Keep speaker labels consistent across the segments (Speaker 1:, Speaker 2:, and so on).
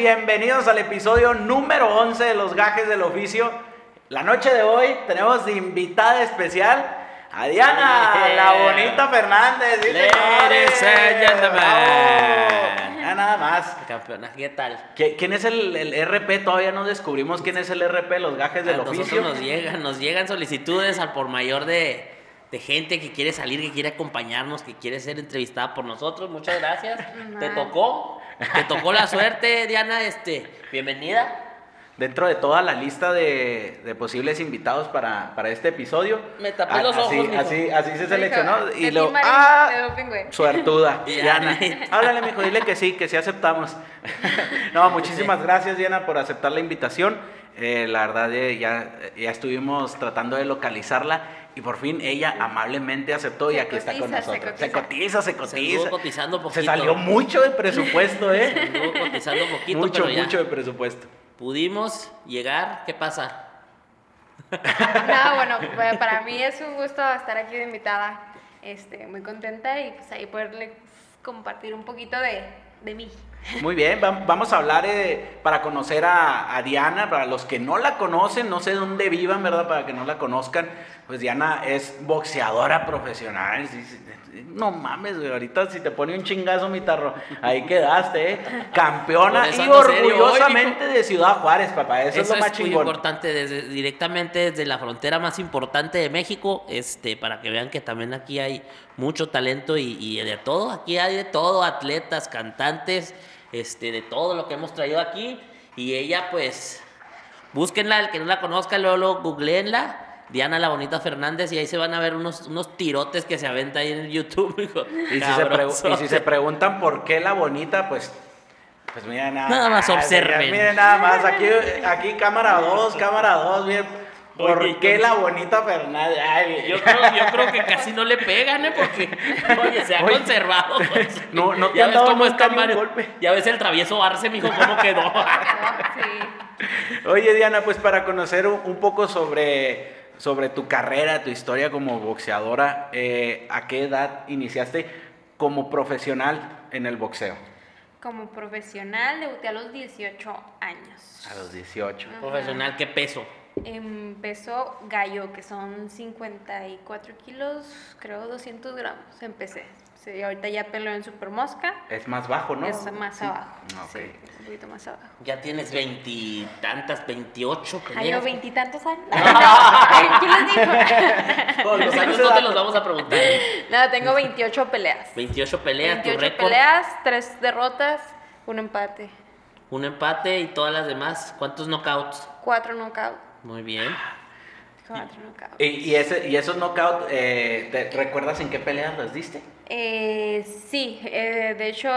Speaker 1: bienvenidos al episodio número 11 de Los Gajes del Oficio. La noche de hoy tenemos de invitada especial a Diana,
Speaker 2: Yeah.
Speaker 1: la bonita Fernández. ¿sí,
Speaker 2: Ladies and gentlemen.
Speaker 1: Ya nada más.
Speaker 2: Campeona, ¿qué tal?
Speaker 1: ¿Qui- ¿Quién es el, el RP? Todavía no descubrimos quién es el RP, Los Gajes del
Speaker 2: a nosotros
Speaker 1: Oficio.
Speaker 2: nos llegan, nos llegan solicitudes al por mayor de, de gente que quiere salir, que quiere acompañarnos, que quiere ser entrevistada por nosotros. Muchas gracias. Te tocó, te tocó la suerte, Diana. Este, bienvenida.
Speaker 1: Dentro de toda la lista de, de posibles invitados para, para este episodio.
Speaker 2: Me tapé
Speaker 1: a-
Speaker 2: los ojos,
Speaker 1: así,
Speaker 2: mijo.
Speaker 1: así, así se seleccionó. Y luego,
Speaker 3: Marín
Speaker 1: ¡ah! Suertuda,
Speaker 2: Diana.
Speaker 1: Diana. Háblale, mijo, dile que sí, que sí aceptamos. no, muchísimas gracias, Diana, por aceptar la invitación. Eh, la verdad, eh, ya, ya estuvimos tratando de localizarla y por fin ella amablemente aceptó y
Speaker 3: Se
Speaker 1: aquí está con
Speaker 3: cotiza, se
Speaker 1: nosotros. Se cotiza, se
Speaker 2: Se
Speaker 1: cotiza.
Speaker 2: anduvo cotizando
Speaker 1: Se
Speaker 2: poquito.
Speaker 1: salió mucho de presupuesto,
Speaker 2: Se
Speaker 1: ¿eh?
Speaker 2: anduvo cotizando poquito,
Speaker 1: mucho,
Speaker 2: pero ya
Speaker 1: mucho de presupuesto.
Speaker 2: pudimos llegar. ¿Qué pasa?
Speaker 3: No, bueno, pues, para mí es un gusto estar aquí de invitada. Este, muy contenta y pues ahí poderle compartir un poquito de, de mí.
Speaker 1: Muy bien, vam- vamos a hablar eh, para conocer a, a Diana, para los que no la conocen, no sé dónde vivan, ¿verdad? Para que no la conozcan, pues Diana es boxeadora profesional. no mames, güey, ahorita si te pone un chingazo mi tarro, ahí quedaste, ¿eh? Campeona y
Speaker 2: hoy,
Speaker 1: orgullosamente de Ciudad Juárez, papá, eso,
Speaker 2: Eso,
Speaker 1: es lo más
Speaker 2: es muy
Speaker 1: chingón.
Speaker 2: importante, desde, directamente desde la frontera más importante de México, este, para que vean que también aquí hay mucho talento y, y de todo, aquí hay de todo, atletas, cantantes, este, de todo lo que hemos traído aquí. Y ella, pues, búsquenla, el que no la conozca, luego, luego googleenla. Diana la Bonita Fernández y ahí se van a ver unos, unos tirotes que se aventa ahí en YouTube. hijo.
Speaker 1: Y si, se pregu- y si se
Speaker 2: Cabronzote.
Speaker 1: preguntan por qué la bonita, pues, pues miren nada,
Speaker 2: Nada más observen.
Speaker 1: Miren nada más, aquí, aquí cámara 2, cámara 2, miren. ¿Por
Speaker 2: Oye,
Speaker 1: qué la bonita Fernández? Ay,
Speaker 2: Yo creo, yo creo que casi no le pegan, ¿eh? Porque, oye, se ha
Speaker 1: Oye,
Speaker 2: conservado. pues.
Speaker 1: no- no te
Speaker 2: ya
Speaker 1: han
Speaker 2: ves
Speaker 1: dado
Speaker 2: cómo está Mario.
Speaker 1: golpe.
Speaker 2: Ya ves el travieso Arce, mijo, cómo quedó.
Speaker 3: ¿no? Sí.
Speaker 1: Oye, Diana, pues para conocer un, un poco sobre, sobre tu carrera, tu historia como boxeadora, eh, ¿a qué edad iniciaste como profesional en el boxeo?
Speaker 3: Como profesional debuté a los 18 años.
Speaker 1: A los 18.
Speaker 2: Profesional, ¿qué peso?
Speaker 3: Empezó gallo, que son 54 kilos, creo 200 gramos. Empecé. Sí, ahorita ya peleo en super mosca.
Speaker 1: Es más bajo, ¿no?
Speaker 3: Es más
Speaker 1: Sí.
Speaker 3: abajo.
Speaker 1: Ah, ok.
Speaker 3: Sí, un poquito más abajo.
Speaker 2: Ya tienes veintitantas, veintiocho
Speaker 3: Ay, yo veintitantos años. ¿quién les dijo?
Speaker 2: Con los años no te los vamos a preguntar.
Speaker 3: No, tengo 28 peleas.
Speaker 2: 28 peleas, tu
Speaker 3: 28
Speaker 2: récord.
Speaker 3: peleas, 3 derrotas, un empate,
Speaker 2: Un empate y todas las demás. ¿Cuántos knockouts?
Speaker 3: 4 knockouts.
Speaker 2: Muy bien.
Speaker 3: 4 knockouts.
Speaker 1: Y, y ese, y esos knockouts, eh, ¿te recuerdas en qué peleas los diste?
Speaker 3: Eh, sí, eh, de hecho,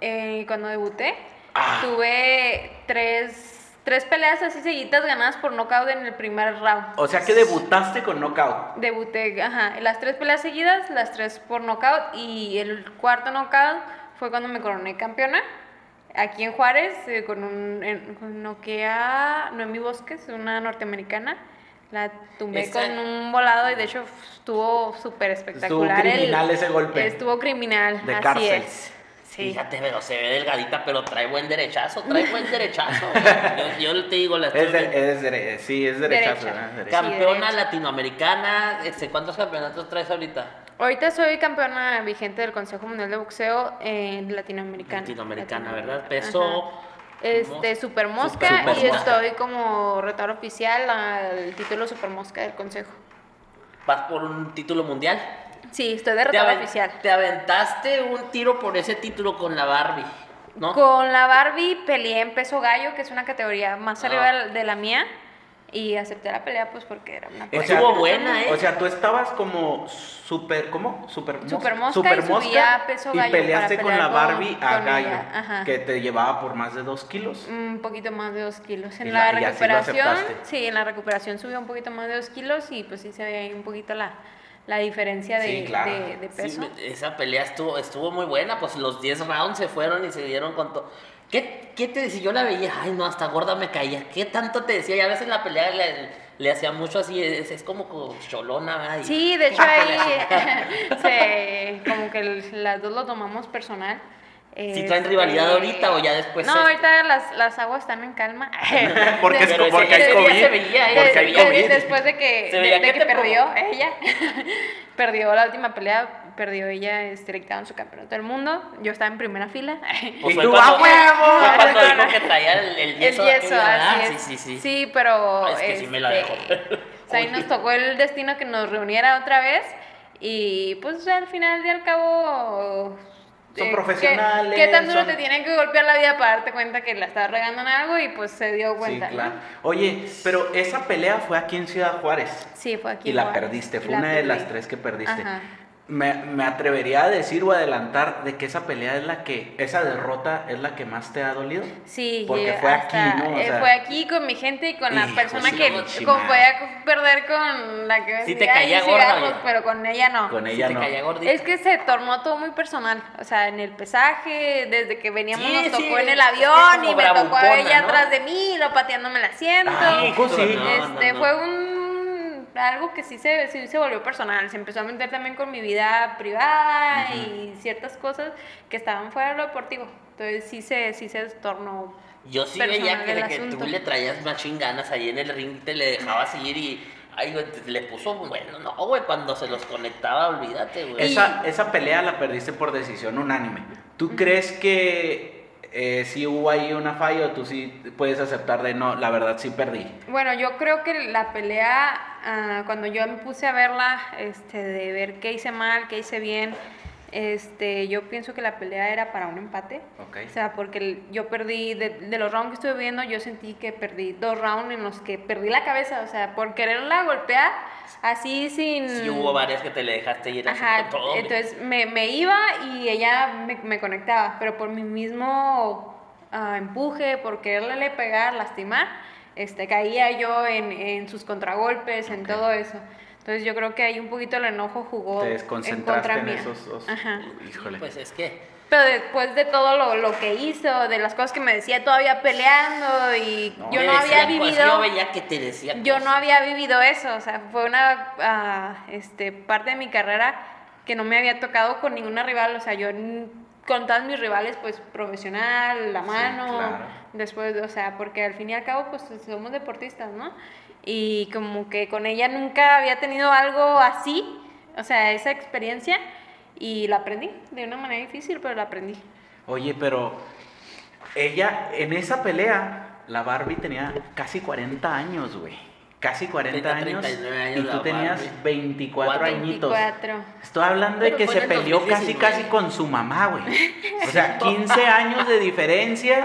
Speaker 3: eh, cuando debuté,
Speaker 1: Ah.
Speaker 3: tuve tres, tres peleas así seguidas ganadas por knockout en el primer round.
Speaker 1: O sea que debutaste con knockout.
Speaker 3: Debuté, ajá, las tres peleas seguidas, las tres por knockout y el cuarto knockout fue cuando me coroné campeona. Aquí en Juárez, eh, con un en, con noquea Noemi Bosques, una norteamericana. La tumbé
Speaker 2: Esa-
Speaker 3: con un volado y de hecho estuvo súper espectacular. el-
Speaker 1: criminal ese golpe.
Speaker 3: Estuvo criminal,
Speaker 1: De
Speaker 3: así
Speaker 1: cárcel.
Speaker 3: es. Sí.
Speaker 2: Fíjate, pero se ve delgadita, pero trae buen derechazo, trae buen derechazo. Yo, yo te digo, la
Speaker 1: Es, de- es dere- sí, es derechazo.
Speaker 3: Derecha.
Speaker 2: Campeona latinoamericana, este, ¿cuántos campeonatos traes ahorita?
Speaker 3: Ahorita soy campeona vigente del Consejo Mundial de Boxeo en latinoamericana.
Speaker 2: Latinoamericana, ¿verdad?
Speaker 3: Ajá. Este, Super Mosca
Speaker 2: Super
Speaker 3: y
Speaker 2: Mosca.
Speaker 3: estoy como retador oficial al título Super Mosca del Consejo.
Speaker 2: Vas por un título mundial.
Speaker 3: Sí, estoy de retador oficial.
Speaker 2: te aventaste un tiro por ese título con la Barbie, ¿no?
Speaker 3: Con la Barbie peleé en peso gallo, que es una categoría más
Speaker 2: Ah.
Speaker 3: arriba de la mía. Y acepté la pelea pues porque era una pelea.
Speaker 2: Estuvo buena, ¿eh?
Speaker 1: O sea, tú estabas como super, ¿cómo? Super mosca.
Speaker 3: Super mosca y subía a peso
Speaker 1: y peleaste
Speaker 3: para
Speaker 1: con la
Speaker 3: con-
Speaker 1: Barbie a
Speaker 3: con
Speaker 1: gallo,
Speaker 3: ajá.
Speaker 1: que te llevaba por más de dos kilos.
Speaker 3: Un poquito más de dos kilos. En
Speaker 1: Y
Speaker 3: la,
Speaker 1: la- y así lo
Speaker 3: recuperación, sí, en la recuperación subió un poquito más de dos kilos y pues sí se ve ahí un poquito la, la diferencia de,
Speaker 1: Sí, claro.
Speaker 3: de- de peso.
Speaker 2: esa pelea estuvo, estuvo muy buena, pues los 10 rounds se fueron y se dieron con todo. ¿Qué, ¿Qué te decía? Yo la veía, ay no, hasta gorda me caía. ¿Qué tanto te decía? Y a veces la pelea le, le hacía mucho así, es, es como co- cholona, ¿verdad? Y-
Speaker 3: Sí, de hecho
Speaker 2: Ah,
Speaker 3: ahí se, como que las dos lo tomamos personal.
Speaker 2: Si traen rivalidad
Speaker 3: Este,
Speaker 2: ahorita o ya después
Speaker 3: No,
Speaker 2: se-
Speaker 3: ahorita las, las aguas están en calma.
Speaker 1: Porque, es, porque hay COVID.
Speaker 2: se veía,
Speaker 1: porque hay. COVID.
Speaker 3: Después de que, de- de
Speaker 2: que
Speaker 3: perdió ella, perdió la última pelea, perdió ella, este, le quitaron su campeonato del mundo. Yo estaba en primera fila.
Speaker 2: Pues
Speaker 1: Y tú,
Speaker 2: cuando-
Speaker 1: ¡a huevo!
Speaker 2: Fue cuando dijo que traía el, el
Speaker 3: El
Speaker 2: yeso.
Speaker 3: yeso, así es.
Speaker 2: Sí, sí, sí.
Speaker 3: Sí, pero.
Speaker 2: Es que sí me la
Speaker 3: este,
Speaker 2: dejó.
Speaker 3: o sea, ahí nos tocó el destino que nos reuniera otra vez. Y pues al final y al cabo.
Speaker 1: Son
Speaker 3: eh,
Speaker 1: profesionales,
Speaker 3: ¿Qué, qué tan duro
Speaker 1: son-
Speaker 3: te tienen que golpear la vida para darte cuenta que la estabas regando en algo? Y pues se dio
Speaker 1: Sí,
Speaker 3: cuenta. ¿no?
Speaker 1: claro. Oye, pero esa pelea fue aquí en Ciudad Juárez.
Speaker 3: Sí, fue aquí.
Speaker 1: Y
Speaker 3: en
Speaker 1: la
Speaker 3: Juárez.
Speaker 1: perdiste, fue
Speaker 3: la
Speaker 1: una de las tres que perdiste.
Speaker 3: Ajá.
Speaker 1: Me, me atrevería a decir o adelantar de que esa pelea es la que, esa derrota es la que más te ha dolido.
Speaker 3: Sí,
Speaker 1: Porque
Speaker 3: eh,
Speaker 1: fue
Speaker 3: hasta-
Speaker 1: aquí, ¿no? O
Speaker 3: eh,
Speaker 1: sea-
Speaker 3: fue aquí con mi gente y con la
Speaker 1: Hijo
Speaker 3: persona que con,
Speaker 1: chingada.
Speaker 3: podía perder con la que
Speaker 2: Sí te caía gorda,
Speaker 3: pero con ella no.
Speaker 1: Con
Speaker 2: Sí
Speaker 1: ella
Speaker 2: te
Speaker 1: no.
Speaker 2: caía gordita.
Speaker 3: Es que se tornó todo muy personal, o sea, en el pesaje, desde que veníamos
Speaker 2: Sí,
Speaker 3: nos
Speaker 2: sí,
Speaker 3: tocó en el avión y me tocó
Speaker 2: bravucona,
Speaker 3: ella
Speaker 2: ¿no?
Speaker 3: atrás de mí, lo pateándome el asiento.
Speaker 1: Ah, ¿a sí?
Speaker 3: Este
Speaker 2: no, no.
Speaker 3: fue un algo que sí se, sí se volvió personal, se empezó a meter también con mi vida privada y ciertas cosas que estaban fuera de lo deportivo. Entonces sí se sí se tornó
Speaker 2: Yo sí veía que, que tú le traías machín ganas ahí en el ring, te le dejabas ir y. Ay, güey, te- le puso bueno, no, güey, cuando se los conectaba, olvídate, güey.
Speaker 1: Esa, esa pelea la perdiste por decisión unánime. ¿Tú crees que eh, si hubo ahí una falla o tú sí puedes aceptar de no, la verdad sí perdí?
Speaker 3: Bueno, yo creo que la pelea, ah, cuando yo me puse a verla, este, de ver qué hice mal, qué hice bien, este, yo pienso que la pelea era para un empate. O sea, porque yo perdí, de, de los rounds que estuve viendo, yo sentí que perdí dos rounds en los que perdí la cabeza. O sea, por quererla golpear así sin...
Speaker 2: Sí hubo varias que te le dejaste ir así con todo.
Speaker 3: entonces me, me iba y ella me, me conectaba, pero por mi mismo ah, empuje, por quererle pegar, lastimar, este, caía yo en, en sus contragolpes, en todo eso. Entonces yo creo que ahí un poquito el enojo jugó
Speaker 1: Te
Speaker 3: en
Speaker 1: desconcentraste
Speaker 3: contra
Speaker 1: en
Speaker 3: mía.
Speaker 1: esos dos.
Speaker 3: Ajá.
Speaker 1: Híjole.
Speaker 2: Pues es que.
Speaker 3: Pero después de todo lo, lo que hizo, de las cosas que me decía todavía peleando y
Speaker 1: No,
Speaker 3: yo no había
Speaker 2: decía, pues,
Speaker 3: vivido...
Speaker 2: yo veía que te decía.
Speaker 3: Yo
Speaker 2: cosas.
Speaker 3: no había vivido eso, o sea, fue una ah, este, parte de mi carrera que no me había tocado con ninguna rival, o sea, yo con todas mis rivales, pues profesional, la
Speaker 1: Sí,
Speaker 3: mano,
Speaker 1: claro.
Speaker 3: después, o sea, porque al fin y al cabo, pues somos deportistas, ¿no? Y como que con ella nunca había tenido algo así, o sea, esa experiencia, y la aprendí de una manera difícil, pero la aprendí.
Speaker 1: Oye, pero ella en esa pelea, la Barbie tenía casi 40 años, güey. Casi 40
Speaker 2: Tenía
Speaker 1: años.
Speaker 2: 39 años
Speaker 1: y tú tenías
Speaker 2: Barbie.
Speaker 1: 24
Speaker 2: Cuatro.
Speaker 1: añitos.
Speaker 3: 24.
Speaker 1: Estoy hablando de que se peleó casi
Speaker 2: 2019.
Speaker 1: casi con su mamá, güey. O sea, 15 años de diferencia,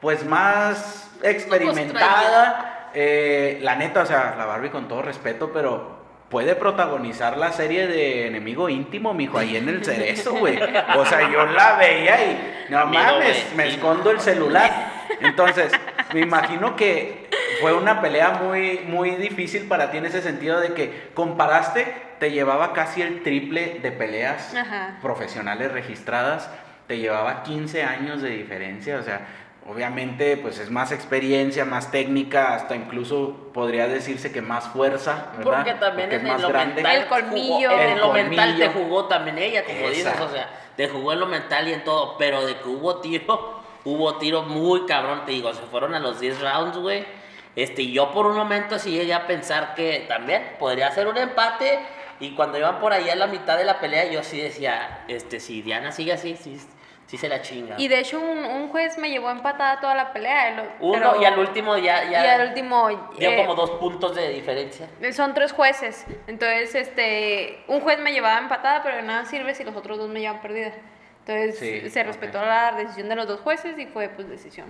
Speaker 1: pues más experimentada. Eh, la neta, o sea, la Barbie con todo respeto, pero puede protagonizar la serie de Enemigo Íntimo, mijo, ahí en el cerezo, güey. O sea, yo la veía y no mames, me escondo el celular. Entonces, me imagino que fue una pelea muy, muy difícil para ti en ese sentido de que comparaste, te llevaba casi el triple de peleas
Speaker 3: Ajá.
Speaker 1: profesionales registradas, te llevaba 15 años de diferencia, o sea, obviamente pues es más experiencia, más técnica, hasta incluso podría decirse que más fuerza, ¿verdad?
Speaker 2: Porque también
Speaker 1: Porque
Speaker 2: en
Speaker 1: es más
Speaker 2: lo
Speaker 1: grande.
Speaker 2: mental.
Speaker 3: El colmillo.
Speaker 2: jugó- en
Speaker 1: El
Speaker 2: lo mental te jugó también ella, como dices, o sea, te jugó en lo mental y en todo. Pero de que hubo tiro, hubo tiro muy cabrón, te digo, se fueron a los 10 rounds, güey. Este, y yo por un momento sí llegué a pensar que también podría ser un empate. Y cuando iban por ahí a la mitad de la pelea, yo sí decía, este, si Diana sigue así, sí, sí se la chinga.
Speaker 3: Y de hecho un, un juez me llevó empatada toda la pelea. el-
Speaker 2: Uno
Speaker 3: pero-
Speaker 2: y al último ya, ya
Speaker 3: y al último
Speaker 2: dio
Speaker 3: eh,
Speaker 2: como dos puntos de diferencia.
Speaker 3: son tres jueces. Entonces, este, un juez me llevaba empatada, pero de nada sirve si los otros dos me llevan perdida. Entonces
Speaker 1: Sí,
Speaker 3: se respetó la decisión de los dos jueces y fue pues decisión.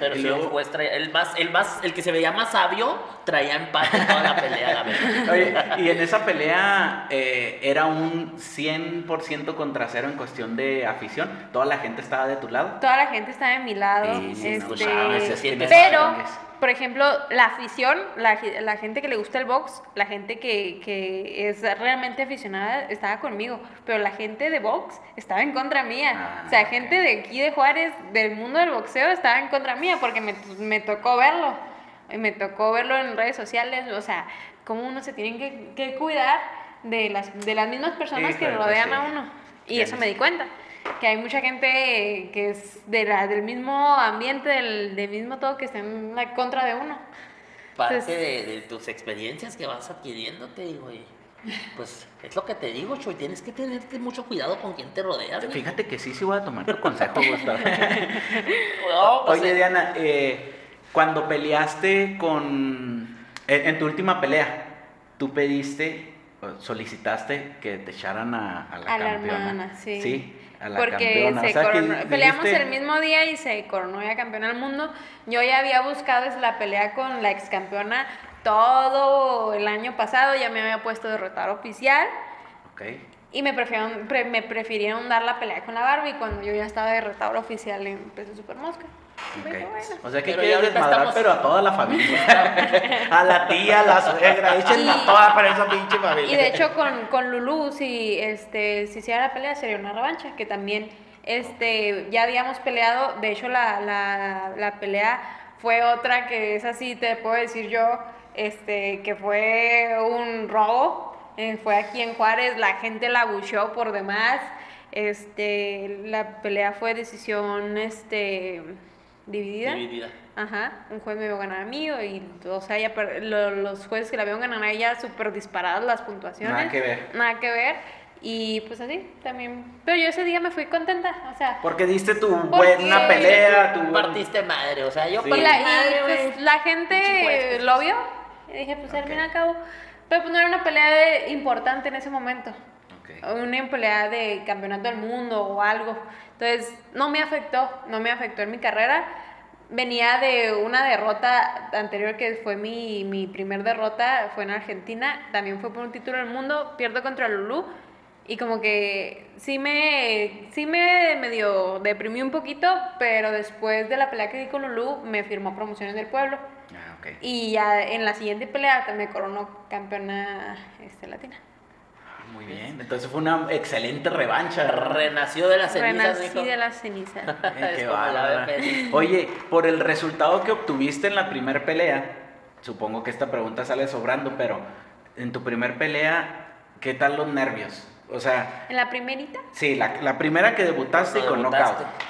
Speaker 2: Pero
Speaker 1: Y
Speaker 2: sí,
Speaker 1: luego-
Speaker 2: el juez traía, el más, el más, el que se veía más sabio, traía empate en toda la pelea, la verdad.
Speaker 1: Oye, y en esa pelea eh, era un 100% contra cero en cuestión de afición. Toda la gente estaba de tu lado.
Speaker 3: Toda la gente estaba de mi lado.
Speaker 1: Sí, sí,
Speaker 3: este,
Speaker 1: no sabes, es que en esas
Speaker 3: pero. Por ejemplo, la afición, la, ge- la gente que le gusta el box, la gente que, que es realmente aficionada, estaba conmigo. Pero la gente de box estaba en contra mía.
Speaker 1: Ah,
Speaker 3: o sea, gente de aquí de Juárez, del mundo del boxeo, estaba en contra mía porque me, me tocó verlo. Y Me tocó verlo en redes sociales. O sea, cómo uno se tiene que, que cuidar de las, de las mismas personas que
Speaker 1: pues
Speaker 3: rodean
Speaker 1: sí.
Speaker 3: a uno. Y eso me di cuenta. Que hay mucha gente que es de la, del mismo ambiente, del, del mismo todo, que está en la contra de uno.
Speaker 2: Parte
Speaker 3: Entonces-
Speaker 2: de, de tus experiencias que vas adquiriendo, te digo, y pues es lo que te digo, Choy, tienes que tenerte mucho cuidado con quién te rodeas. güey.
Speaker 1: Fíjate que sí, sí voy a tomar tu consejo, Gustavo.
Speaker 2: No, pues,
Speaker 1: Oye, Diana, eh, cuando peleaste con... En, en tu última pelea, tú pediste, solicitaste que te echaran a, a la
Speaker 3: A la
Speaker 1: campeona.
Speaker 3: hermana, sí.
Speaker 1: Sí, a la
Speaker 3: Porque
Speaker 1: campeona.
Speaker 3: se
Speaker 1: O sea, que
Speaker 3: coronó- peleamos
Speaker 1: dijiste-
Speaker 3: el mismo día y se coronó ya campeona del mundo. Yo ya había buscado es la pelea con la ex campeona todo el año pasado, ya me había puesto derrotar oficial
Speaker 1: Ok.
Speaker 3: y me prefirieron, pre- me prefirieron dar la pelea con la Barbie cuando yo ya estaba derrotador oficial en peso super mosca. Bueno.
Speaker 1: O sea que
Speaker 2: Pero
Speaker 1: quieres desmadrar,
Speaker 2: estamos-
Speaker 1: pero a toda la familia. a la tía, a la suegra, échenla
Speaker 3: Y-
Speaker 1: toda para esa pinche familia.
Speaker 3: Y de hecho con, con Lulu, si este, si hiciera la pelea sería una revancha, que también este, ya habíamos peleado, de hecho la, la, la pelea fue otra que es así, te puedo decir yo, este, que fue un robo, eh, fue aquí en Juárez, la gente la bucheó por demás, este, la pelea fue decisión este, dividida.
Speaker 2: dividida.
Speaker 3: Ajá, un juez me vio ganar a mí y o sea, ella per- lo- los jueces que la vieron ganar a ella súper disparadas las puntuaciones.
Speaker 1: Nada que ver.
Speaker 3: Nada que ver. Y pues así, también. Pero yo ese día me fui contenta, o sea.
Speaker 1: Porque diste tu
Speaker 3: Porque-
Speaker 1: buena pelea, tu
Speaker 2: Partiste madre, o sea, yo
Speaker 1: Sí.
Speaker 2: Partí
Speaker 3: la,
Speaker 2: madre,
Speaker 3: pues, la
Speaker 2: Pinche
Speaker 3: gente
Speaker 2: juez,
Speaker 3: lo vio. Y dije, pues al fin y al cabo. Pero pues no era una pelea de- importante en ese momento. Una pelea de campeonato del mundo o algo. Entonces, no me afectó, no me afectó en mi carrera. Venía de una derrota anterior que fue mi, mi primer derrota, fue en Argentina, también fue por un título del mundo, pierdo contra Lulu y como que sí me, sí me medio deprimí un poquito, pero después de la pelea que di con Lulu me firmó promociones del pueblo
Speaker 1: Ah, ok.
Speaker 3: y ya en la siguiente pelea me coronó campeona este, latina.
Speaker 1: Muy bien. Entonces fue una excelente revancha.
Speaker 2: Renació de las cenizas,
Speaker 3: Renací de la ceniza.
Speaker 1: Eh,
Speaker 2: Es
Speaker 1: qué
Speaker 2: la.
Speaker 1: Oye, por el resultado que obtuviste en la primera pelea, supongo que esta pregunta sale sobrando, pero en tu primer pelea, ¿qué tal los nervios? O sea,
Speaker 3: En la primerita,
Speaker 1: sí, la, la primera que debutaste con
Speaker 2: debutaste.
Speaker 1: knockout.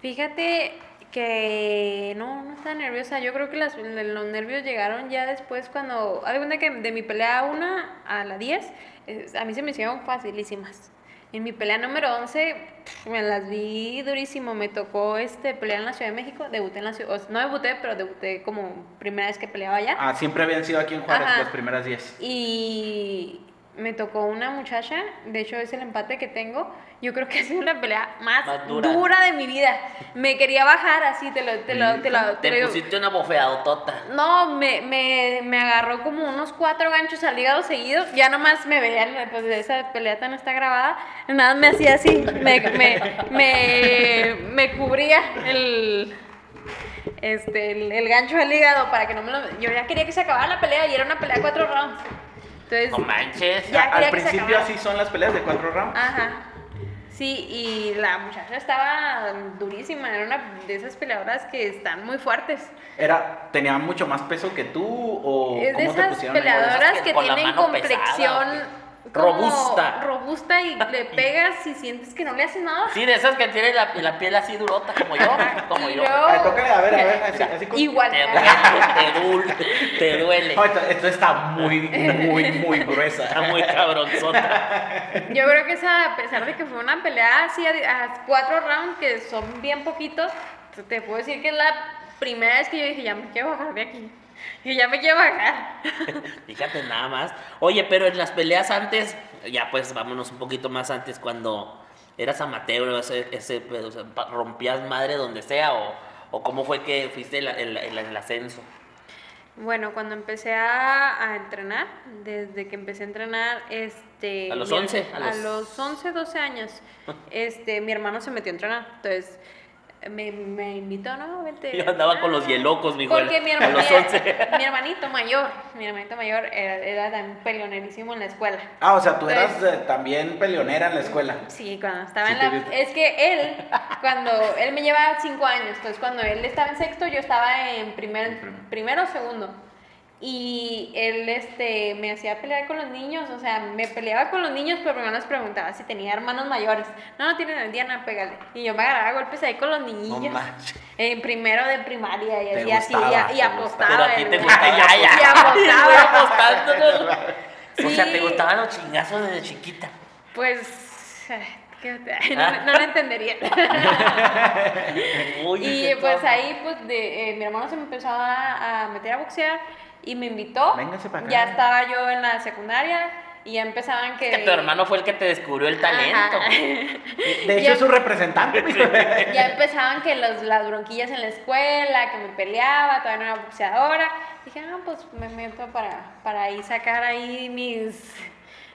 Speaker 3: fíjate que no, no estaba nerviosa. Yo creo que las- los nervios llegaron ya después cuando... Cuenta que de mi pelea 1 a la 10, eh, a mí se me hicieron facilísimas. En mi pelea número 11 pf, me las vi durísimo. Me tocó este pelear en la Ciudad de México. Debuté en la ciudad... No debuté, pero debuté como primera vez que peleaba allá.
Speaker 1: Ah, siempre habían sido aquí en Juárez
Speaker 3: Ajá.
Speaker 1: las primeras 10.
Speaker 3: Y me tocó una muchacha, de hecho es el empate que tengo. Yo creo que ha sido la pelea más,
Speaker 2: Más dura.
Speaker 3: dura. de mi vida. Me quería bajar así, te lo, te lo, te lo, te
Speaker 2: Te
Speaker 3: lo digo.
Speaker 2: pusiste una bofeadotota.
Speaker 3: No, me, me, me agarró como unos cuatro ganchos al hígado seguido. Ya nomás me veían, pues de esa pelea tan está grabada. Nada me hacía así, me, me, me, me cubría el, este, el, el gancho del hígado para que no me lo... Yo ya quería que se acabara la pelea y era una pelea de cuatro rounds. Entonces,
Speaker 2: No manches.
Speaker 3: Ya
Speaker 1: Al principio así son las peleas de cuatro rounds.
Speaker 3: Ajá. Sí, y la muchacha estaba durísima, era una de esas peleadoras que están muy fuertes.
Speaker 1: Era, ¿Tenía mucho más peso que tú o
Speaker 3: Es de
Speaker 1: cómo te
Speaker 3: esas
Speaker 1: pusieron
Speaker 3: peleadoras
Speaker 2: que
Speaker 3: tienen
Speaker 2: pesada,
Speaker 3: complexión
Speaker 2: ¿o qué?
Speaker 3: Como
Speaker 2: Robusta.
Speaker 3: robusta y le pegas y sientes que no le haces nada.
Speaker 2: Sí, de esas que tienen la, la piel así durota, como yo. Como yo.
Speaker 1: A ver, tócale, a ver, a ver, así, así con-
Speaker 3: Igual.
Speaker 2: Te duele, te duele, te duele.
Speaker 1: No, esto, esto está muy, muy, muy gruesa.
Speaker 2: Está muy cabronzota.
Speaker 3: Yo creo que esa, a pesar de que fue una pelea así a, a cuatro rounds, que son bien poquitos, te puedo decir que es la primera vez que yo dije, ya me quiero bajar de aquí. Y ya me quiero bajar.
Speaker 2: Fíjate nada más. Oye, pero en las peleas antes, ya pues vámonos un poquito más antes, cuando eras amateur, ese, ese, pues, o sea, pa- rompías madre donde sea, o, o cómo fue que fuiste el, el- el- el ascenso.
Speaker 3: Bueno, cuando empecé a, a entrenar, desde que empecé a entrenar, este...
Speaker 2: ¿A los
Speaker 3: mi-
Speaker 2: 11?
Speaker 3: A
Speaker 2: A
Speaker 3: los...
Speaker 2: los-
Speaker 3: 11, 12 años, este, mi hermano se metió a entrenar, entonces me, me invitó, ¿no? Vente.
Speaker 2: Yo andaba con los hielocos, mijo,
Speaker 3: Porque mi,
Speaker 2: a
Speaker 3: herma-
Speaker 2: los
Speaker 3: mi-
Speaker 2: 11.
Speaker 3: mi hermanito mayor, mi hermanito mayor era, era también peleonerísimo en la escuela.
Speaker 1: Ah, o sea, tú eras eh, también peleonera en la escuela.
Speaker 3: Sí, cuando estaba
Speaker 1: Sí
Speaker 3: en la...
Speaker 1: viste.
Speaker 3: Es que él, cuando... Él me lleva cinco años, entonces cuando él estaba en sexto, yo estaba en primer,
Speaker 1: primero
Speaker 3: o segundo. Y él este, me hacía pelear con los niños, o sea, me peleaba con los niños, pero primero les preguntaba si tenía hermanos mayores. No, no tienen Diana, pégale. Y yo me agarraba golpes ahí con los niñillos.
Speaker 2: manches.
Speaker 3: en primero de primaria y
Speaker 1: Te
Speaker 3: así, y, y apostaba.
Speaker 2: Pero a ti
Speaker 3: el
Speaker 2: te
Speaker 3: güey.
Speaker 2: gustaba.
Speaker 3: Y
Speaker 2: Y
Speaker 3: apostaba.
Speaker 2: O sea, te gustaban los chingazos desde chiquita.
Speaker 3: Pues, que-
Speaker 2: Ah.
Speaker 3: no, no lo entendería.
Speaker 2: Uy,
Speaker 3: y pues ahí, pues, de, eh, mi hermano se me empezó a, a meter a boxear y me invitó.
Speaker 1: Véngase pa' acá.
Speaker 3: Ya estaba yo en la secundaria y ya empezaban que...
Speaker 2: Que tu hermano fue el que te descubrió el talento.
Speaker 3: Ajá.
Speaker 1: De hecho,
Speaker 3: Ya-
Speaker 1: es su representante.
Speaker 3: ya empezaban que los, las bronquillas en la escuela, que me peleaba, todavía no era boxeadora. Dije, ah, pues me meto para, para ahí sacar ahí mis...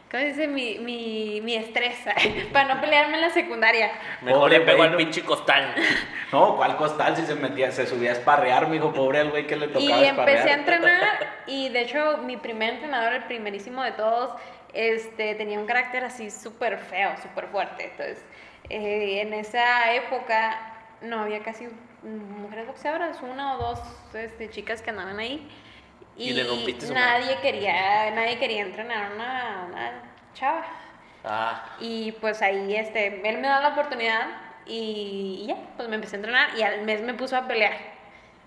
Speaker 3: ¿Cómo se dice? Mi, mi, mi estrés, para no pelearme en la secundaria.
Speaker 2: Mejor
Speaker 1: Pobre
Speaker 2: le pegó
Speaker 1: güey,
Speaker 2: al pinche costal.
Speaker 1: No, ¿cuál costal? Si se metía, se subía a esparrear, mijo, pobre el güey que le tocaba
Speaker 3: Y empecé
Speaker 1: esparrear.
Speaker 3: a entrenar y de hecho mi primer entrenador, el primerísimo de todos, este, tenía un carácter así súper feo, súper fuerte. Entonces, eh, en esa época no había casi mujeres boxeadoras, una o dos este, chicas que andaban ahí.
Speaker 2: Y le rompiste su
Speaker 3: nadie quería, nadie quería entrenar a una, una chava.
Speaker 2: Ah,
Speaker 3: Y pues ahí este, él me da la oportunidad y, y ya, pues me empecé a entrenar y al mes me puso a pelear.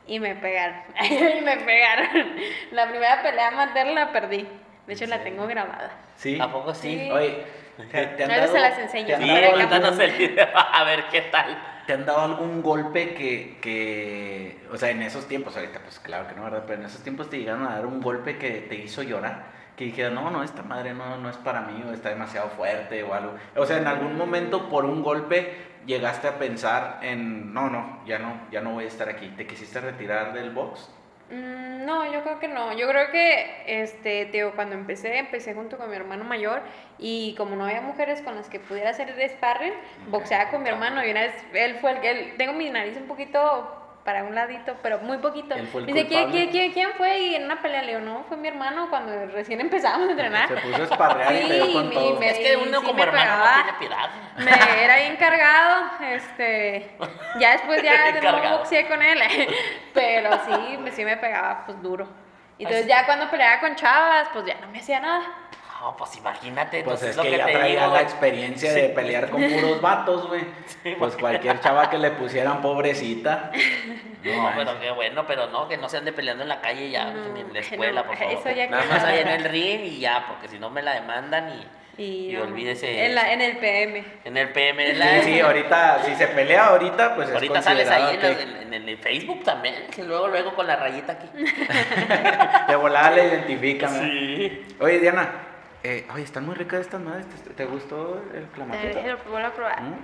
Speaker 3: Y me pegaron. y me pegaron. La primera pelea amateur la perdí. De hecho, la tengo grabada.
Speaker 1: Sí.
Speaker 2: ¿a poco sí?
Speaker 3: Sí.
Speaker 1: Oye, ¿te, te han
Speaker 3: veces
Speaker 1: dado,
Speaker 3: se las enseño.
Speaker 2: Sí, no. A ver qué tal.
Speaker 1: ¿Te han dado algún golpe que, que, o sea, en esos tiempos, ahorita pues claro que no, ¿verdad? Pero en esos tiempos te llegaron a dar un golpe que te hizo llorar, que dijera, no, no, esta madre no, no es para mí, o está demasiado fuerte o algo. O sea, en algún momento por un golpe llegaste a pensar en, no, no, ya no, ya no voy a estar aquí. ¿Te quisiste retirar del box?
Speaker 3: Mm, No, yo creo que no. Yo creo que, este, te digo, cuando empecé, empecé junto con mi hermano mayor y como no había mujeres con las que pudiera hacer sparring, boxeaba con mi hermano y una vez él fue el que, él- tengo mi nariz un poquito para un ladito, pero muy poquito.
Speaker 1: Él fue el
Speaker 3: Dice, ¿quién, quién, quién, quién fue? Y en una pelea le digo, no, fue mi hermano cuando recién empezábamos a entrenar.
Speaker 1: Se puso a esparrear y te dio
Speaker 3: Sí,
Speaker 1: con
Speaker 3: y
Speaker 1: todo.
Speaker 3: me-
Speaker 2: Es que uno
Speaker 3: sí
Speaker 2: como
Speaker 3: me
Speaker 2: hermano
Speaker 3: pegaba.
Speaker 2: no tiene piedad.
Speaker 3: Me era bien cargado, este, ya después ya de nuevo boxeé con él, pero sí, me, sí me pegaba pues duro. Y Entonces
Speaker 2: sí.
Speaker 3: ya cuando peleaba con chavas, pues ya no me hacía nada.
Speaker 2: No, pues imagínate.
Speaker 1: Pues
Speaker 2: entonces
Speaker 1: es
Speaker 2: lo
Speaker 1: que
Speaker 2: que
Speaker 1: ya
Speaker 2: te
Speaker 1: traía
Speaker 2: digo.
Speaker 1: la experiencia de pelear con puros vatos, güey. Pues cualquier chava que le pusieran pobrecita.
Speaker 2: No, pero qué bueno, pero no, que no se ande peleando en la calle ya,
Speaker 3: No,
Speaker 2: ni en la escuela,
Speaker 3: no,
Speaker 2: por favor.
Speaker 3: eso ya
Speaker 2: Nada
Speaker 3: que-
Speaker 2: más ahí en el ring y ya, porque si no me la demandan y,
Speaker 3: Y,
Speaker 2: y olvídese.
Speaker 3: En, la- en el PM.
Speaker 2: En el PM. en
Speaker 1: Sí,
Speaker 2: la-
Speaker 1: sí, ahorita, si se pelea ahorita, pues es
Speaker 2: Ahorita sales ahí las- en- en el Facebook también, que luego, luego con la rayita aquí.
Speaker 1: que de volada le identifican. ¿verdad?
Speaker 2: Sí.
Speaker 1: Oye, Diana, eh, oye, están muy ricas estas madres. ¿Te, te gustó el clamato?
Speaker 3: déjalo, vuelvo a probar.
Speaker 1: ¿Mm?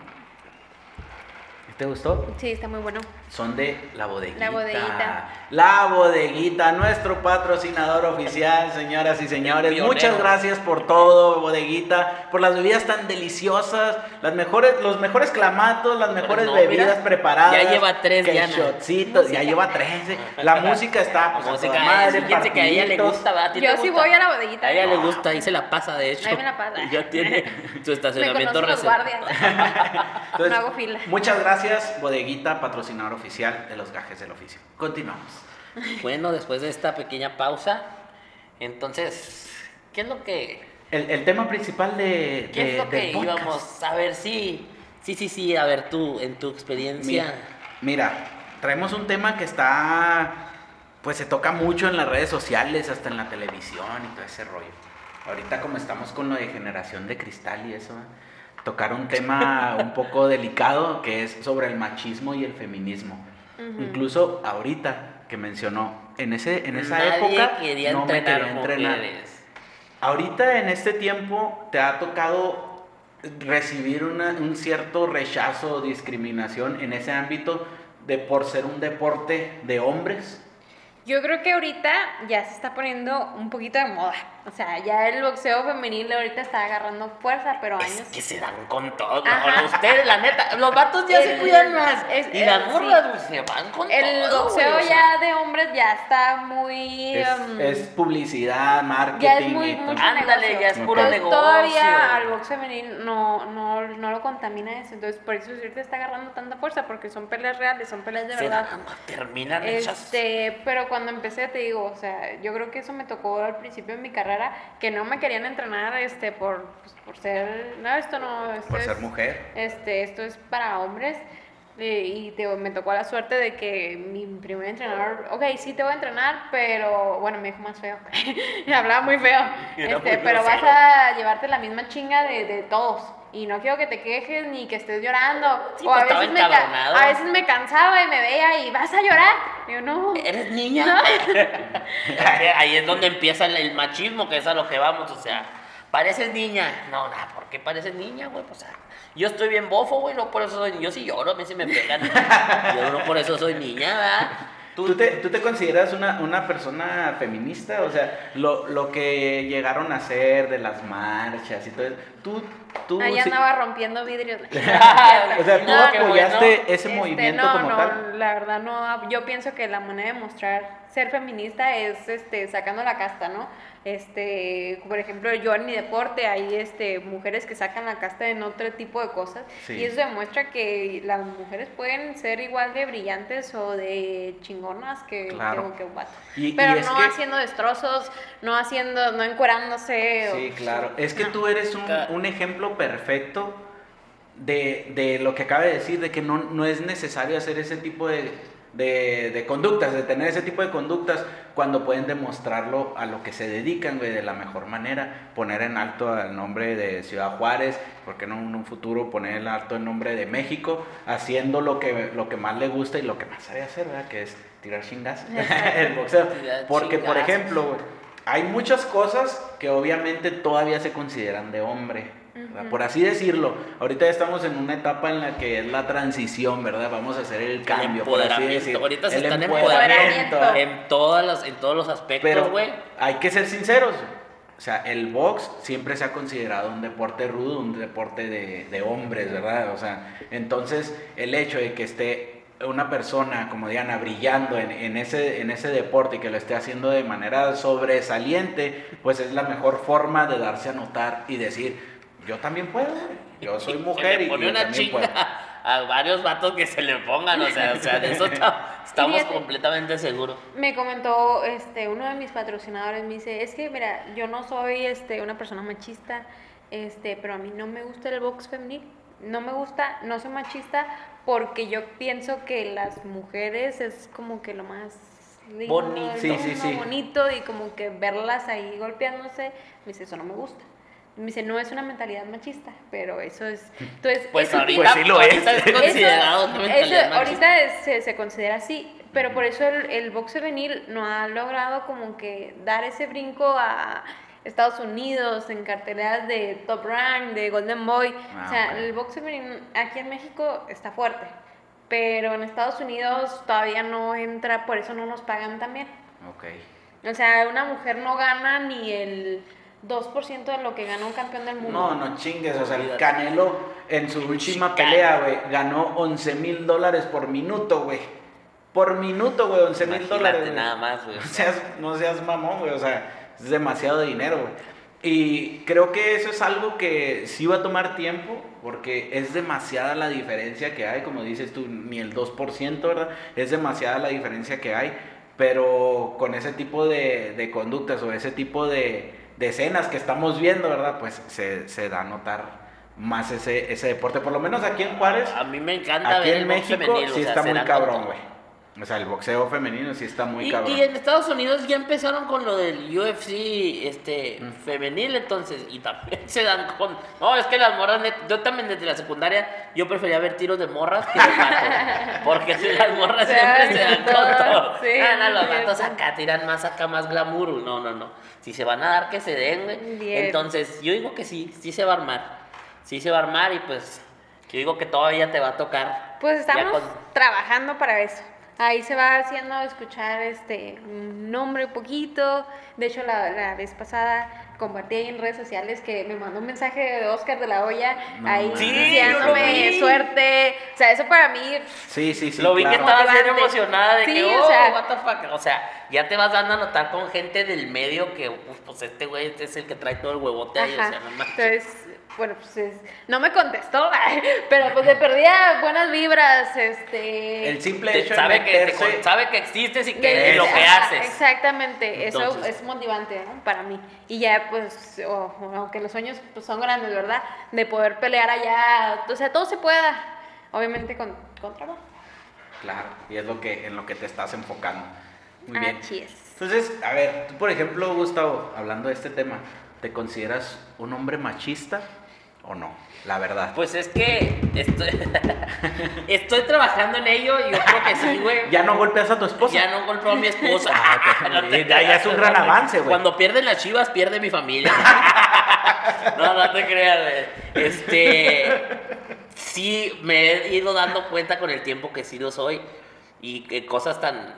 Speaker 1: ¿Te gustó?
Speaker 3: Sí, está muy bueno.
Speaker 1: Son de La Bodeguita.
Speaker 3: La Bodeguita.
Speaker 1: La Bodeguita, nuestro patrocinador oficial, señoras y señores. Muchas gracias por todo, Bodeguita, por las bebidas tan deliciosas, las mejores, los mejores clamatos, las mejores
Speaker 2: no,
Speaker 1: bebidas
Speaker 2: mira,
Speaker 1: preparadas.
Speaker 2: ya lleva tres,
Speaker 1: ya
Speaker 3: Música.
Speaker 1: lleva tres. eh. La música está, pues, a
Speaker 2: Música,
Speaker 1: toda madre,
Speaker 2: fíjense que a ella le gusta, ¿verdad? ¿A ti
Speaker 3: Yo
Speaker 2: te
Speaker 3: sí
Speaker 2: gusta?
Speaker 3: voy a la bodeguita.
Speaker 2: A ella le gusta, ahí se la pasa, de hecho.
Speaker 3: Ahí me la pasa.
Speaker 2: Ya tiene su estacionamiento reservado.
Speaker 3: no hago fila.
Speaker 1: Muchas gracias, Bodeguita, patrocinador oficial de los gajes del oficio. Continuamos.
Speaker 2: Bueno, después de esta pequeña pausa, entonces, ¿qué es lo que,
Speaker 1: El, el tema principal de,
Speaker 2: qué
Speaker 1: de-
Speaker 2: es lo que
Speaker 1: podcast.
Speaker 2: íbamos a ver? Sí, sí, sí, sí, a ver tú, en tu experiencia.
Speaker 1: Mira, mira, traemos un tema que está, pues se toca mucho en las redes sociales, hasta en la televisión y todo ese rollo. Ahorita como estamos con lo de generación de cristal y eso, ¿eh? Tocar un tema un poco delicado que es sobre el machismo y el feminismo. Incluso ahorita que mencionó, en, ese, en esa
Speaker 2: Nadie
Speaker 1: época
Speaker 2: quería
Speaker 1: no me quería entrenar.
Speaker 2: mujeres.
Speaker 1: Ahorita en este tiempo te ha tocado recibir una- un cierto rechazo o discriminación en ese ámbito de por ser un deporte de hombres.
Speaker 3: Yo creo que ahorita ya se está poniendo un poquito de moda. O sea, ya el boxeo femenil ahorita está agarrando fuerza, pero
Speaker 2: Es
Speaker 3: años.
Speaker 2: que se dan con todo. No, ustedes, la neta, los vatos ya se
Speaker 3: El-
Speaker 2: cuidan más.
Speaker 3: es-
Speaker 2: y las
Speaker 3: el-
Speaker 2: morras
Speaker 3: sí.
Speaker 2: pues, se van con
Speaker 3: El
Speaker 2: todo.
Speaker 3: boxeo
Speaker 2: güey, o sea.
Speaker 3: ya de hombres ya está muy.
Speaker 1: Es,
Speaker 3: um,
Speaker 1: es publicidad, marketing.
Speaker 3: ya es muy mucho
Speaker 2: Ándale,
Speaker 3: negocio.
Speaker 2: ya es
Speaker 1: puro
Speaker 3: Entonces,
Speaker 2: negocio.
Speaker 3: Todavía al boxeo femenil no, no, no lo contamina eso. Entonces, por eso ahorita está agarrando tanta fuerza, porque son peleas reales, son peleas de
Speaker 2: Se
Speaker 3: verdad.
Speaker 2: dan- terminan hechas.
Speaker 3: Este, pero cuando empecé, te digo, o sea, yo creo que eso me tocó al principio de mi carrera, que no me querían entrenar este, por, pues, por ser, no, esto no, esto
Speaker 1: Por ser mujer.
Speaker 3: este, esto es para hombres. Y te- me tocó la suerte de que mi primer entrenador, ok, sí te voy a entrenar, pero bueno, me dijo más feo. y hablaba muy feo. Este,
Speaker 2: muy
Speaker 3: pero vas a llevarte la misma chinga de, de todos. Y no quiero que te quejes ni que estés llorando.
Speaker 2: Sí,
Speaker 3: o a
Speaker 2: pues,
Speaker 3: veces, me a veces me cansaba y me veía y vas a llorar. Y yo, no.
Speaker 2: ¿Eres niña? Ahí es donde empieza el, el machismo, que es a lo que vamos, o sea, pareces niña. No, nada, ¿por qué pareces niña, güey? Pues, sea, yo estoy bien bofo, güey, no por eso soy Yo sí lloro, a mí sí me pegan. Yo no por eso soy niña, ¿verdad?
Speaker 1: ¿Tú te, tú te consideras una, una persona feminista? O sea, lo, lo que llegaron a hacer de las marchas y todo eso. ¿Tú, tú
Speaker 3: Ahí
Speaker 1: sí-
Speaker 3: andaba rompiendo vidrios.
Speaker 1: O sea, tú
Speaker 2: No,
Speaker 1: apoyaste
Speaker 2: bueno.
Speaker 1: ese
Speaker 3: Este,
Speaker 1: movimiento
Speaker 3: no,
Speaker 1: como
Speaker 3: no,
Speaker 1: tal.
Speaker 3: la verdad no, yo pienso que la manera de mostrar ser feminista es este sacando la casta, ¿no? Este, por ejemplo, yo en mi deporte hay este mujeres que sacan la casta en otro tipo de cosas
Speaker 1: Sí.
Speaker 3: y eso demuestra que las mujeres pueden ser igual de brillantes o de chingonas que,
Speaker 1: Claro.
Speaker 3: que, que un vato.
Speaker 1: Y-
Speaker 3: Pero no
Speaker 1: que-
Speaker 3: haciendo destrozos, no haciendo, no encuerándose. o-
Speaker 1: Sí, claro. Es que
Speaker 3: no.
Speaker 1: tú eres un, un ejemplo perfecto de, de lo que acaba de decir, de que no, no es necesario hacer ese tipo de, de, de conductas, de tener ese tipo de conductas cuando pueden demostrarlo a lo que se dedican, güey, de la mejor manera. Poner en alto el nombre de Ciudad Juárez, porque no en un futuro poner en alto el nombre de México, haciendo lo que, lo que más le gusta y lo que más sabe hacer, ¿verdad? Que es tirar chingas, el boxeo. Porque, por ejemplo, güey, hay muchas cosas que obviamente todavía se consideran de hombre, por así decirlo. Ahorita ya estamos en una etapa en la que es la transición, ¿verdad? Vamos a hacer el cambio, por así decirlo.
Speaker 2: Ahorita se
Speaker 1: El
Speaker 2: están
Speaker 3: empoderamiento.
Speaker 1: empoderamiento.
Speaker 2: En, todas las, en todos los aspectos,
Speaker 1: Pero
Speaker 2: güey.
Speaker 1: hay que ser sinceros. O sea, el box siempre se ha considerado un deporte rudo, un deporte de, de hombres, ¿verdad? O sea, entonces el hecho de que esté una persona como Diana brillando en, en ese, en ese deporte y que lo esté haciendo de manera sobresaliente, pues es la mejor forma de darse a notar y decir, yo también puedo, yo soy
Speaker 2: Se
Speaker 1: mujer y
Speaker 2: pone
Speaker 1: yo
Speaker 2: una
Speaker 1: también
Speaker 2: chinga
Speaker 1: puedo.
Speaker 2: a varios vatos que se le pongan, o sea, o sea de eso ta- estamos
Speaker 3: fíjate.
Speaker 2: completamente seguros.
Speaker 3: Me comentó este uno de mis patrocinadores, me dice, es que mira, yo no soy este una persona machista, este, pero a mí no me gusta el box femenil. No me gusta, no soy machista porque yo pienso que las mujeres es como que lo más lindo,
Speaker 2: Bonito.
Speaker 3: del
Speaker 1: Sí, sí,
Speaker 3: mundo,
Speaker 1: sí.
Speaker 3: bonito y como que verlas ahí golpeándose, me dice, eso no me gusta. Me dice, no es una mentalidad machista, pero eso es... Entonces,
Speaker 2: Pues
Speaker 3: eso
Speaker 2: ahorita,
Speaker 1: Pues sí lo es.
Speaker 2: es considerado
Speaker 3: eso,
Speaker 2: una mentalidad
Speaker 3: eso
Speaker 2: machista.
Speaker 3: ahorita es- se, se considera así, pero por eso el, el box femenil no ha logrado como que dar ese brinco a Estados Unidos en carteleras de Top Rank, de Golden Boy.
Speaker 1: Ah,
Speaker 3: o sea,
Speaker 1: ok.
Speaker 3: el box femenil aquí en México está fuerte, pero en Estados Unidos todavía no entra, por eso no nos pagan también.
Speaker 1: Ok.
Speaker 3: O sea, una mujer no gana ni el 2% de lo que gana un campeón del mundo.
Speaker 1: No, no chingues, o sea, el. Canelo en su última pelea, güey, ganó 11 mil dólares por minuto, güey. Por minuto, güey, 11 mil dólares.
Speaker 2: nada más, güey.
Speaker 1: No seas, no seas mamón, güey, o sea, es demasiado dinero, güey. Y creo que eso es algo que sí va a tomar tiempo, porque es demasiada la diferencia que hay, como dices tú, ni el 2%, ¿verdad? Es demasiada la diferencia que hay, pero con ese tipo de, de conductas o ese tipo de, de escenas que estamos viendo, ¿verdad? Pues se, se da a notar más ese, ese deporte, por lo menos aquí en Juárez.
Speaker 2: A mí me encanta
Speaker 1: Aquí
Speaker 2: ver
Speaker 1: en
Speaker 2: el
Speaker 1: México
Speaker 2: femenil, o
Speaker 1: sí
Speaker 2: sea,
Speaker 1: está muy cabrón, güey. O sea, el boxeo femenino sí está muy
Speaker 2: Y,
Speaker 1: cabrón.
Speaker 2: y en Estados Unidos ya empezaron con lo del UFC este,
Speaker 1: Mm.
Speaker 2: femenil, entonces, y también se dan con... No, es que las morras, yo también desde la secundaria, yo prefería ver tiros de morras que de vatos, porque si las morras
Speaker 3: Se
Speaker 2: siempre se
Speaker 3: dan
Speaker 2: con todo.
Speaker 3: sí,
Speaker 2: Ah, no, los
Speaker 3: cierto.
Speaker 2: acá tiran más acá, más glamour, no, no, no. Si se van a dar, que se den, güey.
Speaker 3: Bien.
Speaker 2: Entonces, yo digo que sí, sí se va a armar, sí se va a armar y pues, yo digo que todavía te va a tocar.
Speaker 3: Pues estamos
Speaker 2: con-
Speaker 3: trabajando para eso. Ahí se va haciendo escuchar este un nombre un poquito. De hecho, la, la vez pasada compartí ahí en redes sociales que me mandó un mensaje de Oscar de la Hoya
Speaker 1: No
Speaker 3: ahí.
Speaker 2: Sí,
Speaker 3: deseándome suerte. O sea, eso para mí
Speaker 1: Sí, sí, sí.
Speaker 2: Lo vi que
Speaker 1: claro.
Speaker 2: estabas bien emocionada de
Speaker 3: Sí,
Speaker 2: que,
Speaker 3: o
Speaker 2: oh,
Speaker 3: sea-
Speaker 2: what the fuck. O sea, ya te vas dando a notar con gente del medio que, uf, pues este güey este es el que trae todo el huevote ahí, o
Speaker 3: Ajá.
Speaker 2: sea, no manches.
Speaker 3: Entonces, bueno, pues es- no me contestó, pero pues le perdía buenas vibras, este...
Speaker 1: El simple hecho
Speaker 2: sabe,
Speaker 1: de
Speaker 2: que, te sabe que existes y que lo que haces.
Speaker 3: Exactamente, eso es motivante ¿no? para mí. Y ya, pues, aunque los sueños pues, son grandes, ¿verdad? De poder pelear allá, o sea, todo se pueda, obviamente con, con trabajo.
Speaker 1: Claro, y es lo que, en lo que te estás enfocando. Muy bien.
Speaker 3: Así es.
Speaker 1: Entonces, a ver, tú por ejemplo, Gustavo, hablando de este tema, ¿te consideras un hombre machista o no? La verdad.
Speaker 2: Pues es que estoy, estoy trabajando en ello y yo creo que sí, güey.
Speaker 1: ¿Ya no golpeas a tu esposa?
Speaker 2: Ya no golpeó a mi esposa.
Speaker 1: Ah, ok.
Speaker 2: No te
Speaker 1: Ya- ya es un gran avance, güey.
Speaker 2: Cuando pierden las chivas, pierde mi familia. no, no te creas, güey. Este. Sí, me he ido dando cuenta con el tiempo que sí lo soy. Y que cosas tan.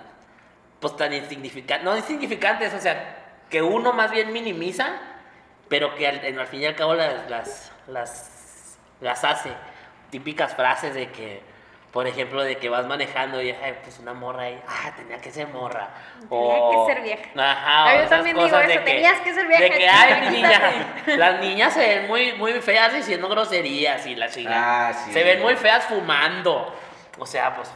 Speaker 2: Pues tan insignificantes. No insignificantes, o sea, que uno más bien minimiza, pero que al, al fin y al cabo las, las, las, las hace. Típicas frases de que, por ejemplo, de que vas manejando y ay, pues una morra ahí, ah, tenía que ser morra.
Speaker 3: Tenía que ser vieja.
Speaker 2: Ajá.
Speaker 3: Ah, yo también digo eso, tenías que ser vieja,
Speaker 2: De que, ay, niña, las niñas se ven muy, muy feas diciendo groserías y la chingada.
Speaker 1: Ah, sí.
Speaker 2: Se ven muy feas fumando. O sea, pues,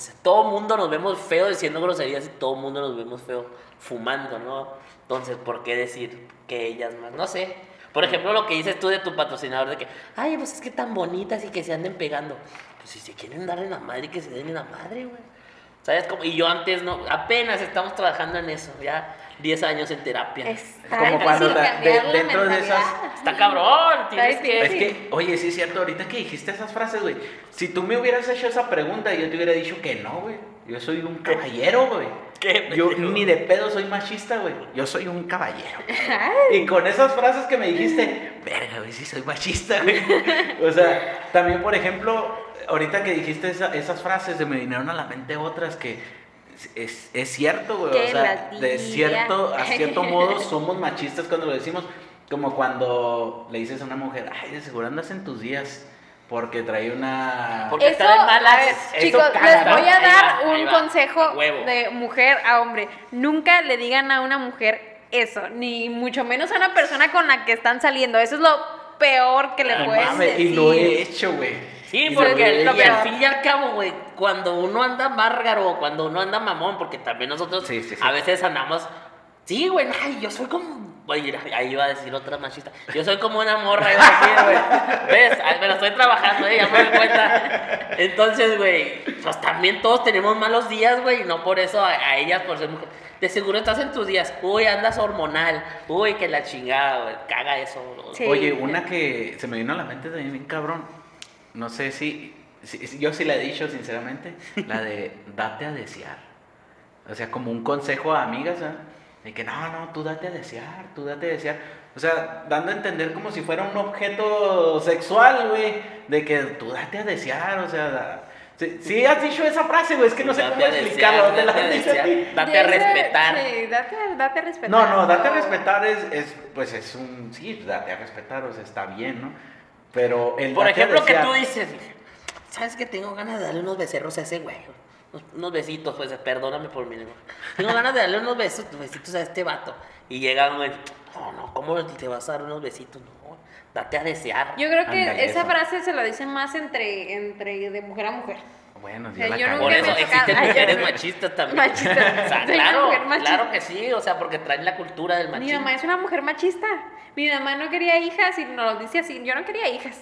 Speaker 2: sea, todo mundo nos vemos feo diciendo groserías y todo mundo nos vemos feo fumando, ¿no? Entonces, ¿por qué decir que ellas más? No sé. Por ejemplo, lo que dices tú de tu patrocinador de que, ay, pues es que tan bonitas y que se anden pegando. Pues si se quieren dar en la madre, que se den en la madre, güey. ¿Sabes cómo? Y yo antes no, apenas estamos trabajando en eso, ya 10 años en terapia.
Speaker 3: Está
Speaker 1: Como cuando la- de- dentro de esas-
Speaker 2: Está cabrón, tienes que...
Speaker 1: Es que, oye, sí es cierto, ahorita que dijiste esas frases, güey. Si tú me hubieras hecho esa pregunta, yo te hubiera dicho que no, güey. Yo soy un caballero, güey.
Speaker 2: ¿Qué,
Speaker 1: Yo ni de pedo soy machista, güey. Yo soy un caballero. Y con esas frases que me dijiste, verga, güey, sí soy machista, güey. O sea, también, por ejemplo, ahorita que dijiste esa- esas frases, se me vinieron a la mente otras que es, es- cierto, güey. O sea, de cierto, a cierto modo somos machistas cuando lo decimos. Como cuando le dices a una mujer, ay, de seguro andas en tus días. Porque trae una.
Speaker 2: Porque
Speaker 3: Eso,
Speaker 2: está de malas.
Speaker 3: ver,
Speaker 1: Eso
Speaker 3: chicos,
Speaker 1: caga,
Speaker 3: les
Speaker 1: ¿no?
Speaker 3: voy a dar
Speaker 2: va,
Speaker 3: un
Speaker 2: va.
Speaker 3: consejo de mujer a hombre. Nunca le digan a una mujer eso, ni mucho menos a una persona con la que están saliendo. Eso es lo peor que le
Speaker 2: No
Speaker 3: puedes
Speaker 1: Mames,
Speaker 3: decir.
Speaker 1: y lo he hecho, güey.
Speaker 2: Sí,
Speaker 1: Y
Speaker 2: porque
Speaker 1: lo
Speaker 3: lo
Speaker 2: al fin y al cabo, güey, cuando uno anda bárgaro, cuando uno anda mamón, porque también nosotros
Speaker 1: Sí, sí, sí.
Speaker 2: a veces andamos, sí, güey, ay, yo soy como, oye, ahí iba a decir otra machista, yo soy como una morra, iba a decir, güey, ves, Ay, me la estoy trabajando, eh, ya me doy cuenta, entonces, güey, pues también todos tenemos malos días, güey, y no por eso a, a ellas, por ser mujer, de seguro estás en tus días, uy, andas hormonal, uy, que la chingada, güey, caga eso.
Speaker 3: Sí.
Speaker 1: Oye, una que se me vino a la mente también bien cabrón. No sé si, si- si- yo sí la he dicho sinceramente, la de date a desear. O sea, como un consejo a amigas, ¿ah? De que no, no, tú date a desear, tú date a desear. O sea, dando a entender como si fuera un objeto sexual, güey. De que tú date a desear, o sea, da- sí, sí has dicho esa frase, güey, es que no sé
Speaker 2: Date
Speaker 1: cómo explicarlo. ¿dónde la
Speaker 2: date a. Date respetar.
Speaker 3: Sí, date, date a respetar.
Speaker 1: No, no, date a respetar es, es, pues es un, sí, date a respetar, o sea, está bien, ¿no? Pero el
Speaker 2: Por
Speaker 1: date a
Speaker 2: ejemplo, que tú dices, ¿sabes que tengo ganas de darle unos becerros a ese güey? Unos- besitos, pues, perdóname por mi lengua. Tengo ganas de darle unos besos, besitos a este vato. Y llega un güey, no, no, ¿cómo te vas a dar unos besitos? No, date a desear.
Speaker 3: Yo creo que esa
Speaker 1: eso.
Speaker 3: frase se la dicen más entre, entre de mujer a mujer.
Speaker 1: Bueno,
Speaker 3: O
Speaker 1: yo
Speaker 3: sea,
Speaker 1: la
Speaker 3: yo.
Speaker 2: Por eso
Speaker 3: me
Speaker 2: existen
Speaker 3: Ay,
Speaker 2: mujeres machistas también.
Speaker 3: Machistas.
Speaker 2: O sea, claro,
Speaker 3: machista.
Speaker 2: claro que sí, o sea, porque traen la cultura del
Speaker 3: Mi
Speaker 2: machismo.
Speaker 3: mamá es una mujer machista. Mi mamá no quería hijas y nos lo dice así. Yo no quería hijas.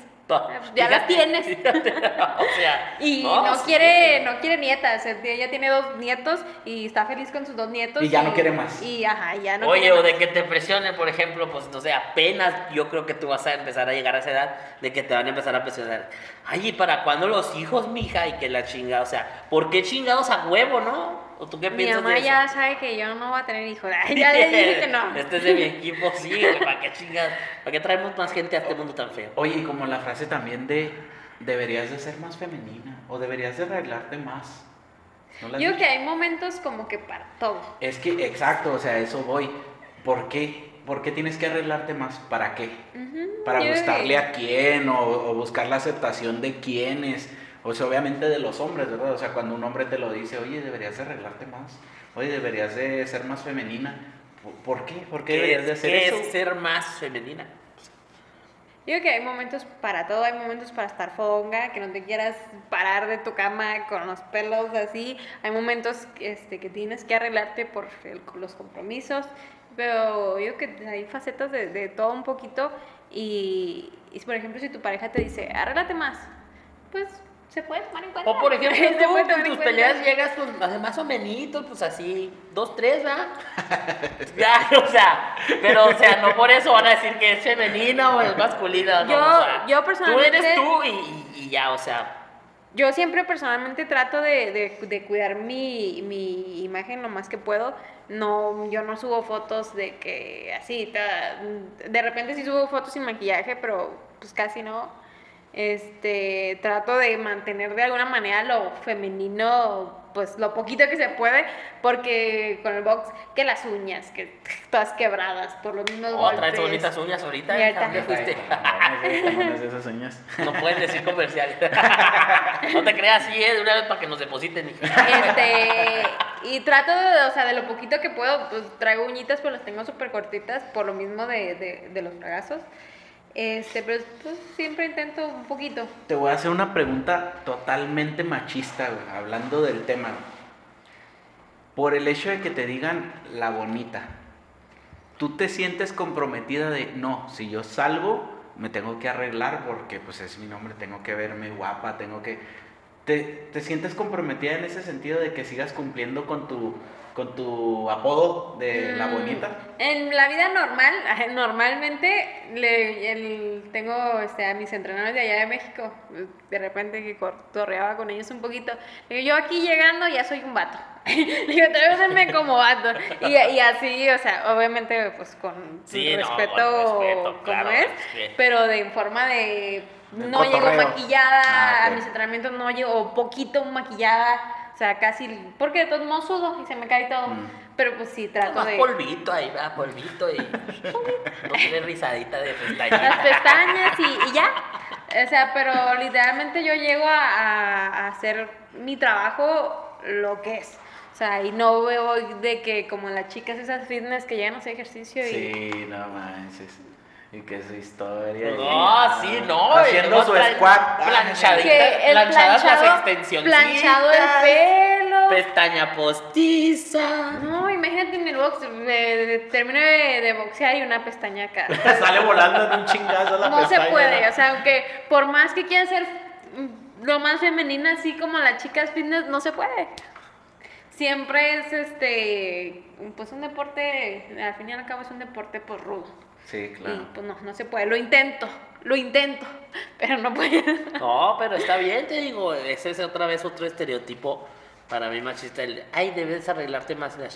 Speaker 3: Ya las tienes.
Speaker 2: Fíjate, o sea,
Speaker 3: Y no, quiere, no quiere nietas. Ella tiene dos nietos y está feliz con sus dos nietos.
Speaker 1: Y ya no quiere más.
Speaker 3: Y ajá, ya no
Speaker 2: Oye, o de que te presionen, por ejemplo, pues no sé, apenas yo creo que tú vas a empezar a llegar a esa edad de que te van a empezar a presionar. Ay, ¿y para cuándo los hijos, mija? Y que la chingada, o sea, ¿por qué chingados a huevo, no? ¿O tú qué
Speaker 3: Mi
Speaker 2: piensas
Speaker 3: mamá
Speaker 2: de eso?
Speaker 3: ya sabe que yo no voy a tener hijos. Ya le dije que no.
Speaker 2: Este es de mi equipo, sí, güey, ¿para qué chingados? ¿Para qué traemos más gente a este mundo tan feo?
Speaker 1: Oye, y como la frase también de deberías de ser más femenina o deberías de arreglarte más. ¿No
Speaker 3: Yo
Speaker 1: dicho?
Speaker 3: que hay momentos como que para todo.
Speaker 1: Es que, exacto, o sea, a eso voy. ¿Por qué? ¿Por qué tienes que arreglarte más? ¿Para qué? ¿Para
Speaker 3: yo-
Speaker 1: gustarle a quién o, o buscar la aceptación de quiénes? O sea, obviamente de los hombres, ¿verdad? O sea, cuando un hombre te lo dice, oye, deberías de arreglarte más, oye, deberías de ser más femenina. ¿Por- ¿Por qué? ¿Por qué, deberías de hacer
Speaker 2: qué
Speaker 1: eso?
Speaker 2: es ser más femenina?
Speaker 3: Yo creo que hay momentos para todo, hay momentos para estar fonga, que no te quieras parar de tu cama con los pelos así. Hay momentos este, que tienes que arreglarte por el- los compromisos. Pero yo creo que hay facetas de, de todo un poquito. Y, y, por ejemplo, si tu pareja te dice, arréglate más, pues se puede tomar en cuenta.
Speaker 2: O por ejemplo,
Speaker 3: Se
Speaker 2: tú
Speaker 3: puede
Speaker 2: en
Speaker 3: tomar en
Speaker 2: tus
Speaker 3: cuenta.
Speaker 2: peleas llegas pues más o menos, pues así, dos, tres, ¿verdad? ya, o sea, pero o sea, no por eso van a decir que es femenina o es masculina, no,
Speaker 3: Yo-
Speaker 2: o sea,
Speaker 3: yo
Speaker 2: Tú
Speaker 3: personalmente-
Speaker 2: eres tú y, y- y ya, o sea,
Speaker 3: Yo siempre personalmente trato de, de- de cuidar mi, mi imagen lo más que puedo. No, yo no subo fotos de que así, ta- de repente sí subo fotos sin maquillaje, pero pues casi no. Este, trato de mantener de alguna manera lo femenino, pues lo poquito que se puede, porque con el box, que las uñas, que todas quebradas por los mismos
Speaker 2: oh, traes bonitas uñas ahorita,
Speaker 3: Y ahorita.
Speaker 2: ¿dónde fuiste?
Speaker 1: Esas uñas.
Speaker 2: No puedes decir comercial. no te creas así, ¿eh? de una vez para que nos depositen.
Speaker 3: Este, y trato, de, o sea, de lo poquito que puedo, pues traigo uñitas, pero las tengo súper cortitas por lo mismo de, de, de los fragazos. Este, pero pues, siempre intento un poquito.
Speaker 1: Te voy a hacer una pregunta totalmente machista, güey, hablando del tema. Por el hecho de que te digan la bonita, ¿tú te sientes comprometida de, no, si yo salgo, me tengo que arreglar porque pues es mi nombre, tengo que verme guapa, tengo que... ¿Te, te sientes comprometida en ese sentido de que sigas cumpliendo con tu, con tu apodo de la
Speaker 3: Mm,
Speaker 1: bonita?
Speaker 3: En la vida normal, normalmente le, el- tengo este, a mis entrenadores de allá de México, de repente que torreaba con ellos un poquito. Yo aquí llegando ya soy un vato. Digo, tráiganme como vato. Y, y así, o sea, obviamente pues con
Speaker 2: Sí, no, con
Speaker 3: respeto,
Speaker 2: claro,
Speaker 3: es,
Speaker 2: sí.
Speaker 3: pero de forma de no llego maquillada,
Speaker 1: Ah,
Speaker 3: a mis entrenamientos no llego poquito maquillada, o sea, casi, porque de todos modos sudo y se me cae todo.
Speaker 1: Mm.
Speaker 3: Pero pues sí, trato de...
Speaker 2: polvito ahí, ¿verdad? Polvito y. no tiene risadita de
Speaker 3: las
Speaker 2: pestañita.
Speaker 3: pestañas y, y ya. O sea, pero literalmente yo llego a, a- a hacer mi trabajo lo que es. O sea, y no veo de que como las chicas esas fitness que llegan a hacer ejercicio y...
Speaker 1: Sí, no manches. Y que su historia. y-
Speaker 2: No, sí, no.
Speaker 1: Haciendo
Speaker 2: y
Speaker 1: su squat.
Speaker 2: Planchadita. Planchadas las extensioncitas.
Speaker 3: planchado el pelo.
Speaker 2: Pestaña postiza.
Speaker 3: No, imagínate en el box, termino de, de boxear y una pestaña acá.
Speaker 1: Sale volando en un chingazo la
Speaker 3: no se
Speaker 1: pestaña,
Speaker 3: puede,
Speaker 1: ¿no?
Speaker 3: o sea, aunque por más que quieran ser lo más femenina, así como las chicas fitness, no se puede. Siempre es este, pues un deporte, al fin y al cabo es un deporte pues rudo.
Speaker 1: Sí,
Speaker 3: Y
Speaker 1: claro.
Speaker 3: pues no, no se puede, lo intento, lo intento, pero no puedo.
Speaker 2: No, pero está bien, te digo. Ese es otra vez otro estereotipo para mí machista. El, ay, debes arreglarte más la.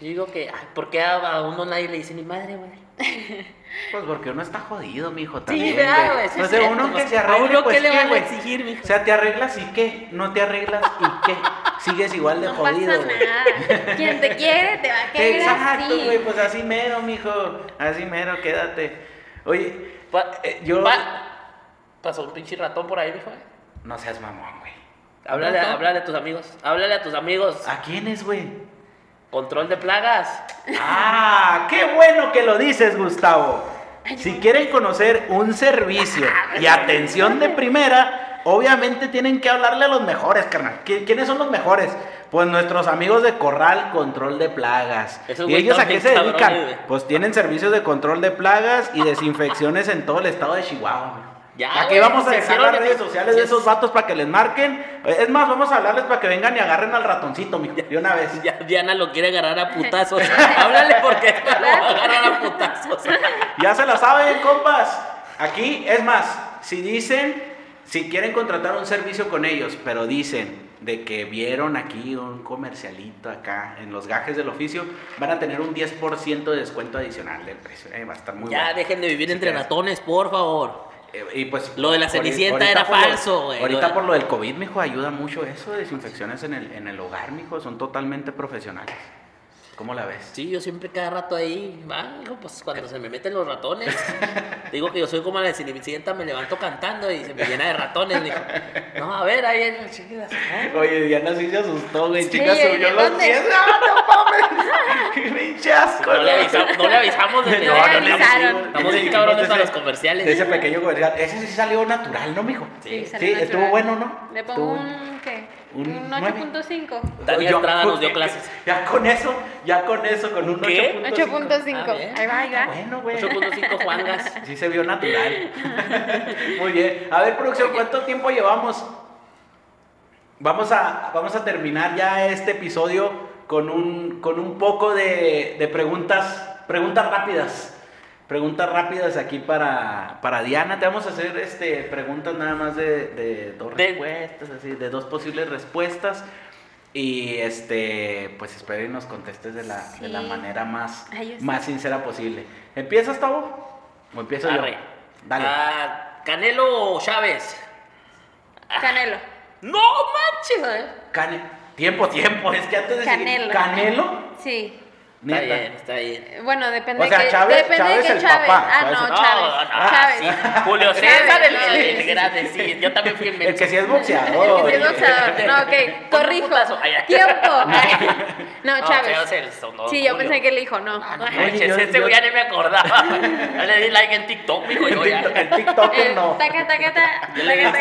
Speaker 2: Yo digo que, ay, ¿por qué a, a uno nadie le dice ni madre, güey?
Speaker 1: Pues porque uno está jodido, mijo, también.
Speaker 2: ¿verdad,
Speaker 1: güey.
Speaker 2: güey? Sí,
Speaker 1: Pues uno que se
Speaker 2: ¿a
Speaker 1: arregle,
Speaker 2: uno
Speaker 1: pues
Speaker 2: qué le van a exigir, mijo?
Speaker 1: O sea, te arreglas y qué, no te arreglas y qué. Sigues igual de
Speaker 3: No
Speaker 1: jodido,
Speaker 3: pasa
Speaker 1: güey.
Speaker 3: nada. Quien te quiere te va a querer
Speaker 1: Exacto,
Speaker 3: así.
Speaker 1: güey, pues así mero, mijo. Así mero, quédate. Oye,
Speaker 2: Pa-
Speaker 1: eh, yo.
Speaker 2: pa- pasó un pinche ratón por ahí, mijo.
Speaker 1: No seas mamón, güey.
Speaker 2: Háblale, háblale a tus amigos. Háblale a tus amigos.
Speaker 1: ¿A quién es, güey?
Speaker 2: Control de plagas.
Speaker 1: Ah, qué bueno que lo dices, Gustavo. Si quieren conocer un servicio y atención de primera, obviamente tienen que hablarle a los mejores, carnal. ¿Qui- ¿Quiénes son los mejores? Pues nuestros amigos de Corral Control de Plagas.
Speaker 2: Esos
Speaker 1: ¿Y ellos a qué se dedican? Pues tienen servicios de control de plagas y desinfecciones en todo el estado de Chihuahua.
Speaker 2: Ya,
Speaker 1: Aquí
Speaker 2: güey,
Speaker 1: vamos a dejar las
Speaker 2: de-
Speaker 1: redes sociales de esos vatos para que les marquen. Es más, vamos a hablarles para que vengan y agarren al ratoncito, mijo, de una vez.
Speaker 2: Ya Diana lo quiere agarrar a putazos. Háblale porque lo va a agarrar a putazos.
Speaker 1: Ya se la saben, compas. Aquí, es más, si dicen, si quieren contratar un servicio con ellos, pero dicen de que vieron aquí un comercialito acá en los gajes del oficio, van a tener un 10% de descuento adicional del precio. Eh, va a estar muy
Speaker 2: Ya
Speaker 1: bueno.
Speaker 2: dejen de vivir
Speaker 1: Si
Speaker 2: entre
Speaker 1: quieres.
Speaker 2: ratones, por favor.
Speaker 1: Eh, y pues,
Speaker 2: Lo de la Cenicienta era falso, güey.
Speaker 1: Ahorita
Speaker 2: Lo de-
Speaker 1: por lo del COVID, mijo, ayuda mucho eso, desinfecciones en el, en el hogar, mijo, son totalmente profesionales. ¿Cómo la ves?
Speaker 2: Sí, yo siempre cada rato ahí, va, hijo, pues cuando se me meten los ratones, digo que yo soy como la de Cenicienta, me levanto cantando y se me llena de ratones, dijo, no, a ver, ahí en chiquitas,
Speaker 1: Oye, Diana sí se asustó, güey.
Speaker 3: Sí,
Speaker 1: Chica, subió los
Speaker 3: ¿dónde?
Speaker 1: pies. ¡No, no mames! ¡Qué pinche asco!
Speaker 2: no le avisamos, no le avisamos desde
Speaker 3: No,
Speaker 2: ahora,
Speaker 3: no le avisaron.
Speaker 2: Estamos bien cabrones
Speaker 1: Ese-
Speaker 2: para los comerciales.
Speaker 1: Ese pequeño comercial. Ese sí salió natural, ¿no, mijo?
Speaker 2: Sí,
Speaker 3: salió
Speaker 1: sí,
Speaker 3: natural.
Speaker 1: estuvo bueno, ¿no?
Speaker 3: Le pongo un, ¿qué?
Speaker 1: Un
Speaker 3: Un,
Speaker 1: nueve.
Speaker 3: 8.5.
Speaker 2: Tania
Speaker 1: Yo-
Speaker 2: Estrada nos dio clases.
Speaker 1: Ya con eso, ya con eso, con un
Speaker 2: ¿Qué?
Speaker 1: 8.5.
Speaker 3: 8.5.
Speaker 2: Ah.
Speaker 3: Ahí va, ahí va.
Speaker 1: Bueno, güey.
Speaker 2: 8.5 Juangas.
Speaker 1: Sí se vio natural. Muy bien. A ver, producción, ¿cuánto tiempo llevamos? Vamos a, vamos a terminar ya este episodio con un, con un poco de, de preguntas, preguntas rápidas. Preguntas rápidas aquí para, para Diana. Te vamos a hacer este, preguntas nada más de, de dos
Speaker 2: De-
Speaker 1: respuestas, así, de dos posibles respuestas. Y este, pues espero y nos contestes de la, de la manera más,
Speaker 3: Ay,
Speaker 1: más sincera posible. ¿Empiezas, Tavo? ¿O empiezo yo? Dale.
Speaker 2: Ah, Canelo Chávez.
Speaker 3: Canelo.
Speaker 2: No manches.
Speaker 1: Cane- Tiempo, tiempo. Es que antes de seguir-
Speaker 3: Canelo.
Speaker 1: ¿Canelo?
Speaker 3: Sí.
Speaker 2: Está bien, está bien.
Speaker 3: Bueno, depende
Speaker 1: O sea,
Speaker 3: de que,
Speaker 1: Chávez-
Speaker 3: depende
Speaker 1: Chávez
Speaker 3: de que
Speaker 1: el
Speaker 3: Chávez.
Speaker 1: papá,
Speaker 3: Ah,
Speaker 1: Chávez
Speaker 3: no,
Speaker 1: el-
Speaker 3: Chávez.
Speaker 2: No, no,
Speaker 3: Chávez.
Speaker 2: sí. Julio César, el, el- el
Speaker 3: Sí.
Speaker 2: grande, sí. Yo también fui el
Speaker 1: El que sí es boxeador.
Speaker 3: El que sí es boxeador. No, ok, corrijo. Tiempo. No,
Speaker 2: No,
Speaker 3: Chávez.
Speaker 2: El
Speaker 3: Sí, yo
Speaker 2: Julio.
Speaker 3: pensé que le dijo no.
Speaker 1: Yo-
Speaker 2: este
Speaker 1: yo-
Speaker 2: güey ya ni me acordaba. Ya le di like en TikTok, mijo,
Speaker 1: El
Speaker 2: yo ya.
Speaker 1: TikTok- el TikToker
Speaker 3: Eh,
Speaker 1: no.
Speaker 3: Taca, taca, taca.
Speaker 2: Yo
Speaker 3: Taca,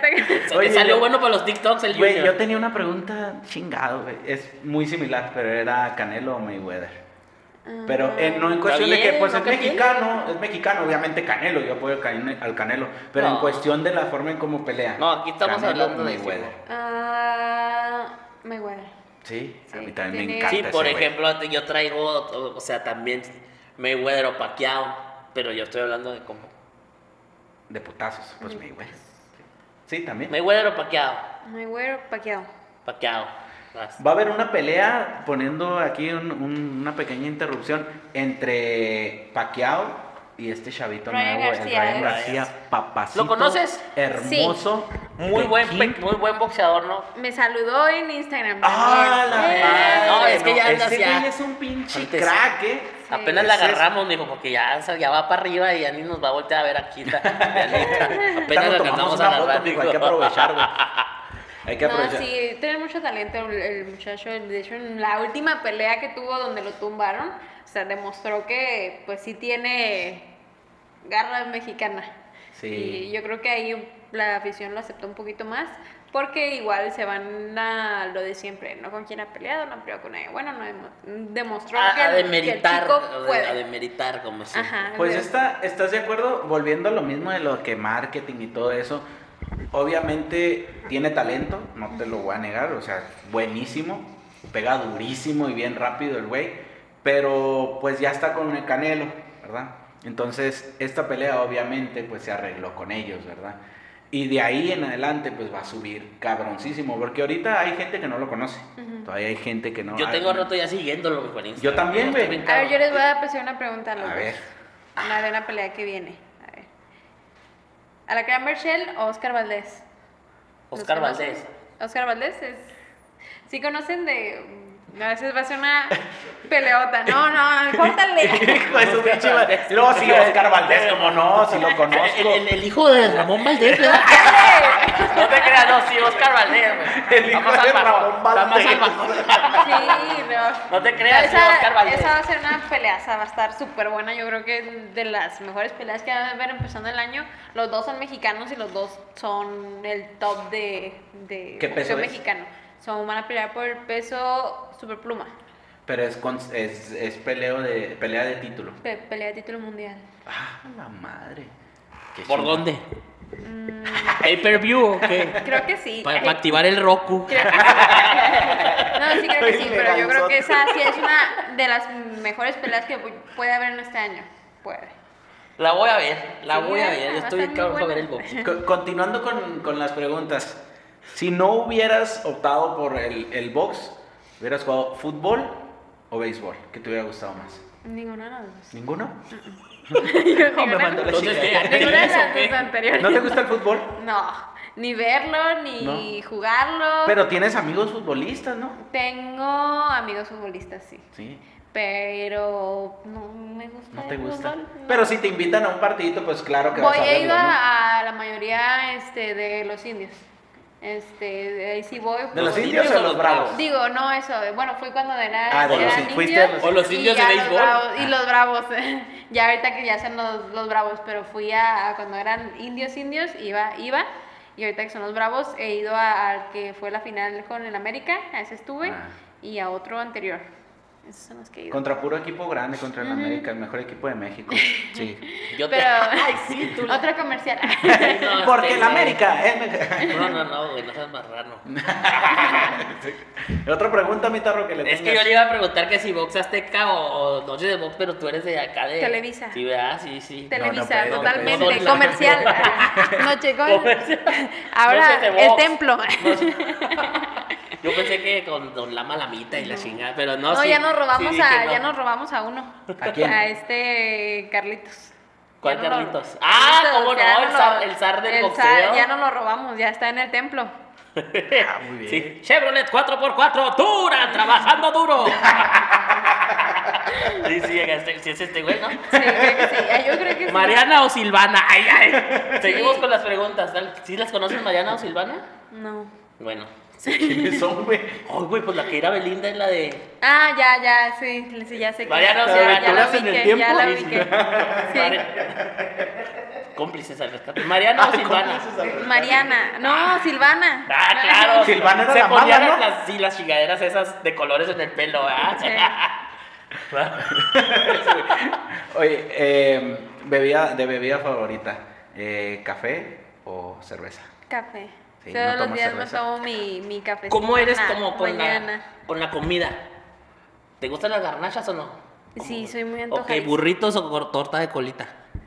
Speaker 3: taca,
Speaker 2: salió
Speaker 1: yo-
Speaker 2: bueno para los TikToks el
Speaker 1: Güey, yo tenía una pregunta chingado, güey. Es muy similar, pero era Canelo o Mayweather. Pero en- no en cuestión de que, pues
Speaker 2: no
Speaker 1: es mexicano, es mexicano, obviamente Canelo, yo apoyo al Cane- al Canelo, pero en cuestión de la forma en cómo pelea.
Speaker 2: No, aquí estamos
Speaker 1: Canelo
Speaker 2: hablando
Speaker 1: o
Speaker 2: de
Speaker 1: Mayweather.
Speaker 3: Ah, Mayweather.
Speaker 1: Sí, a mí también me encanta.
Speaker 2: Sí, por
Speaker 1: ese
Speaker 2: ejemplo, yo traigo, o o sea, también Mayweather o Pacquiao, pero yo estoy hablando de cómo.
Speaker 1: De putazos, pues Mayweather. Sí, también.
Speaker 2: Mayweather o Pacquiao.
Speaker 3: Mayweather, Pacquiao.
Speaker 2: Pacquiao.
Speaker 1: Va a haber una pelea, poniendo aquí un- un- una pequeña interrupción, entre Pacquiao y este chavito
Speaker 3: Ryan
Speaker 1: nuevo,
Speaker 3: García,
Speaker 1: el Ryan. García, papacito.
Speaker 2: ¿Lo conoces?
Speaker 1: Hermoso.
Speaker 2: Muy buen, muy buen boxeador, ¿no?
Speaker 3: Me saludó en Instagram.
Speaker 1: Ah, la madre.
Speaker 2: No, es que ya
Speaker 1: ese
Speaker 2: andas ya-
Speaker 1: güey es un pinche
Speaker 2: Antes-
Speaker 1: crack, ¿eh?
Speaker 3: Sí.
Speaker 2: Apenas la agarramos, mijo, porque ya, ya va para arriba y ya ni nos va a voltear a ver aquí. Apenas la
Speaker 1: tomamos una foto, mijo, hay que aprovechar, güey. Hay que
Speaker 3: No,
Speaker 1: aprovechar.
Speaker 3: sí, tiene mucho talento el, el muchacho. De hecho, en la última pelea que tuvo donde lo tumbaron, o sea, demostró que pues sí tiene garra mexicana.
Speaker 1: Sí.
Speaker 3: Y yo creo que ahí la afición lo aceptó un poquito más, porque igual se van a lo de siempre, no con quién ha peleado, no ha peleado con nadie. Bueno, no demo- demostró
Speaker 2: A,
Speaker 3: que,
Speaker 2: a
Speaker 3: el- que el
Speaker 2: demeritar,
Speaker 3: chico puede.
Speaker 2: a demeritar, como si.
Speaker 3: Ajá.
Speaker 1: Pues
Speaker 3: de-
Speaker 1: está, ¿estás de acuerdo? Volviendo a lo mismo de lo que marketing y todo eso. Obviamente tiene talento, no te lo voy a negar, o sea, buenísimo, pega durísimo y bien rápido el güey, pero pues ya está con el Canelo, ¿verdad? Entonces, esta pelea obviamente pues se arregló con ellos, ¿verdad? Y de ahí en adelante pues va a subir cabroncísimo, porque ahorita hay gente que no lo conoce, todavía hay gente que no...
Speaker 2: Yo tengo rato ya siguiéndolo,
Speaker 1: Yo también, güey.
Speaker 3: A ver, yo les voy a hacer una pregunta a los
Speaker 1: A ver.
Speaker 3: Una de una pelea que viene. A ver. ¿A la Gran Berchel o Oscar Valdés? ¿Los
Speaker 2: Oscar? Valdés.
Speaker 3: Oscar Valdés es. ¿Sí conocen de.? A veces va a ser una peleota. No, no, córtale.
Speaker 1: Hijo de su pinche madre. Y luego sí, Oscar Valdés, como no, si lo conozco.
Speaker 2: El, el- el hijo de Ramón Valdés, ¿verdad? No te creas, no, sí, Oscar Valdés, güey.
Speaker 1: El hijo
Speaker 2: más
Speaker 1: de Ramón Valdés.
Speaker 3: Sí, no.
Speaker 2: No te creas, sí,
Speaker 3: esa,
Speaker 2: Oscar Valdés.
Speaker 3: esa va a ser una peleaza, va a estar súper buena. Yo creo que es de las mejores peleas que va a haber empezando el año. Los dos son mexicanos y los dos son el top de, de
Speaker 1: ¿Qué peso es?
Speaker 3: mexicano. Son, van a pelear por el peso superpluma.
Speaker 1: Pero es, con- es, es peleo de, pelea de título.
Speaker 3: Pe- pelea de título mundial.
Speaker 1: Ah, la madre. Qué
Speaker 2: ¿Por dónde? ¿Pay-per-view o qué?
Speaker 3: Creo que sí.
Speaker 2: Para, activar el Roku.
Speaker 3: Que. No, sí creo que sí, pero yo creo que esa sí es una de las mejores peleas que puede haber en este año. Puede.
Speaker 2: La voy a ver, la
Speaker 3: Sí,
Speaker 2: voy a
Speaker 3: va
Speaker 2: ver. Yo estoy cabrón para ver el box.
Speaker 1: Continuando con, con las preguntas. Si no hubieras optado por el, el box, ¿hubieras jugado fútbol o béisbol? ¿Qué te hubiera gustado más?
Speaker 3: Ninguno de los dos.
Speaker 1: ¿Ninguno?
Speaker 3: Ninguna
Speaker 1: me mandó la
Speaker 2: Entonces,
Speaker 1: chingada.
Speaker 2: ¿qué?
Speaker 3: ninguna de
Speaker 2: ¿Eso
Speaker 3: las dos anteriores.
Speaker 1: ¿No te gusta el fútbol?
Speaker 3: No. ni verlo, ni jugarlo.
Speaker 1: Pero tienes amigos futbolistas, ¿no?
Speaker 3: Tengo amigos futbolistas, sí.
Speaker 1: Sí.
Speaker 3: Pero no me gusta.
Speaker 1: No te
Speaker 3: el
Speaker 1: gusta.
Speaker 3: fútbol, no.
Speaker 1: Pero si te invitan a un partidito, pues claro que
Speaker 3: Voy
Speaker 1: vas a
Speaker 3: a ir
Speaker 1: verlo, ¿no?
Speaker 3: a, a la mayoría este, de los indios. Este, de ahí sí voy.
Speaker 1: ¿De los indios o de los bravos?
Speaker 3: Digo, no, eso. Bueno, fui cuando.
Speaker 1: Ah, de los
Speaker 3: eran
Speaker 1: in- fuiste a los-
Speaker 2: O los
Speaker 3: y
Speaker 2: indios de
Speaker 3: los
Speaker 2: béisbol.
Speaker 3: bravos- y los bravos. ya ahorita que ya son los, los bravos, pero fui a, a cuando eran indios, indios, iba, iba. Y ahorita que son los bravos, he ido a- al que fue la final con el América, a ese estuve,
Speaker 1: Ah.
Speaker 3: y a otro anterior. Esos son los que ido.
Speaker 1: Contra puro equipo grande, contra el América, el mejor equipo de México. Sí.
Speaker 2: Yo te...
Speaker 3: Pero,
Speaker 2: Ay, sí, tú.
Speaker 3: otra comercial.
Speaker 2: No,
Speaker 1: Porque
Speaker 2: este,
Speaker 1: el América es mejor.
Speaker 2: No, no, no, güey, no seas marrano.
Speaker 1: Otra pregunta, mi tarro, que le
Speaker 2: Es que yo le iba a preguntar que si Box Azteca o, o Noche de Box, pero tú eres de acá de...
Speaker 3: Televisa.
Speaker 2: Sí, ¿verdad? Sí, sí.
Speaker 3: Televisa,
Speaker 1: no
Speaker 3: totalmente.
Speaker 2: No, no,
Speaker 3: comercial. Noche con...
Speaker 2: Comercial.
Speaker 3: Ahora, el templo.
Speaker 2: Yo pensé que con Don Lama Lamita y la chingada, pero no,
Speaker 3: No,
Speaker 2: sí,
Speaker 3: ya nos robamos a,
Speaker 2: no.
Speaker 3: ya nos robamos a uno.
Speaker 1: ¿A quién?
Speaker 3: A este Carlitos.
Speaker 2: ¿Cuál
Speaker 3: Ya no lo-
Speaker 2: Carlitos? Ah, ¿cómo
Speaker 3: ya
Speaker 2: no? El
Speaker 3: lo-
Speaker 2: zar, el zar del
Speaker 3: el
Speaker 2: boxeo.
Speaker 3: zar, ya no lo robamos, ya está en el templo.
Speaker 1: Ah, muy bien.
Speaker 2: Sí, Chevrolet 4x4, dura, trabajando duro. sí, sí, este, sí es este güey, ¿no?
Speaker 3: Sí, creo que sí. Yo creo que sí.
Speaker 2: Mariana o Silvana. Ay, ay. Seguimos con las preguntas. ¿Sí las conoces, Mariana o Silvana?
Speaker 3: No.
Speaker 2: Bueno.
Speaker 1: ¿Quiénes son, güey?
Speaker 2: Ay, güey, pues la que era Belinda es la de.
Speaker 3: Ah, ya, ya, sí, sí, ya sé que.
Speaker 2: Mariano,
Speaker 3: ya,
Speaker 2: sí,
Speaker 3: ya,
Speaker 2: ¿aventuras
Speaker 3: la
Speaker 1: en el
Speaker 3: ubiqué,
Speaker 1: tiempo?
Speaker 3: ya la.
Speaker 2: Sí. Cómplices al rescate. Mariana o
Speaker 1: Ay,
Speaker 2: Silvana.
Speaker 3: Mariana. No, Silvana.
Speaker 2: Ah, claro.
Speaker 1: Silvana era
Speaker 2: Se
Speaker 1: la mala, ¿no?
Speaker 2: las, sí, las chingaderas esas de colores en el pelo, ¿ah?
Speaker 3: Sí.
Speaker 1: Oye, eh, bebida, de bebida favorita, eh, ¿café o cerveza?
Speaker 3: Café.
Speaker 1: Sí,
Speaker 3: Todos
Speaker 1: no
Speaker 3: los días
Speaker 1: cerveza.
Speaker 3: me tomo mi, mi café.
Speaker 2: ¿Cómo eres como con la,
Speaker 3: mañana.
Speaker 2: con la comida? ¿Te gustan las garnachas o no?
Speaker 3: Sí, soy muy
Speaker 2: Ok,
Speaker 3: antojadiza.
Speaker 2: burritos o torta de colita.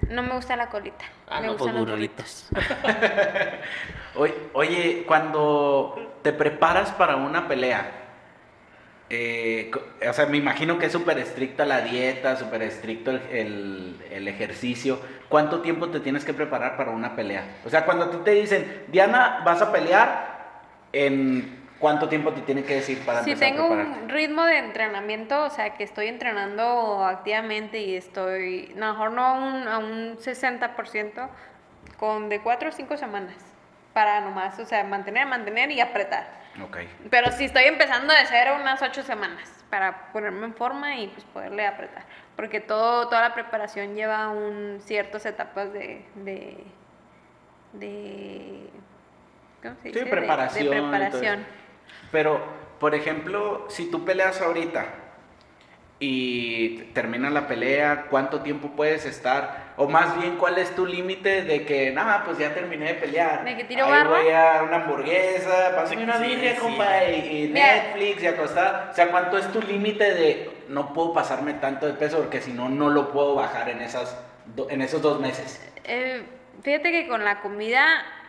Speaker 3: No me gusta la colita.
Speaker 2: Ah,
Speaker 3: me
Speaker 2: no, pues
Speaker 3: gustan burritos.
Speaker 2: burritos.
Speaker 1: Oye, oye, cuando te preparas para una pelea, eh, o sea, me imagino que es súper estricta la dieta, súper estricto el, el- el ejercicio. ¿Cuánto tiempo te tienes que preparar para una pelea? O sea, cuando a ti te dicen, Diana, vas a pelear, ¿en cuánto tiempo te tiene que decir para
Speaker 3: Si tengo
Speaker 1: a
Speaker 3: un ritmo de entrenamiento, o sea, que estoy entrenando activamente y estoy, a lo mejor no a un, a un 60%, con de 4 o 5 semanas, para nomás, o sea, mantener, mantener y apretar.
Speaker 1: Ok.
Speaker 3: Pero si estoy empezando de cero, unas 8 semanas, para ponerme en forma y pues poderle apretar. Porque todo, toda la preparación lleva un ciertas etapas de... de, de ¿Cómo se
Speaker 1: Sí,
Speaker 3: dice? De-
Speaker 1: preparación
Speaker 3: De, preparación.
Speaker 1: Pero, por ejemplo, si tú peleas ahorita y termina la pelea, ¿cuánto tiempo puedes estar? O más bien, ¿cuál es tu límite de que, nada, pues ya terminé de pelear?
Speaker 3: ¿De que tiro
Speaker 1: Ahí
Speaker 3: barra?
Speaker 1: voy a una hamburguesa, pásame una
Speaker 2: Sí,
Speaker 1: birria,
Speaker 2: sí.
Speaker 1: compa, y. Netflix y acostar. O sea, ¿cuánto es tu límite de no puedo pasarme tanto de peso porque si no, no lo puedo bajar en, esas, do- en esos dos meses?
Speaker 3: Eh, fíjate que con la comida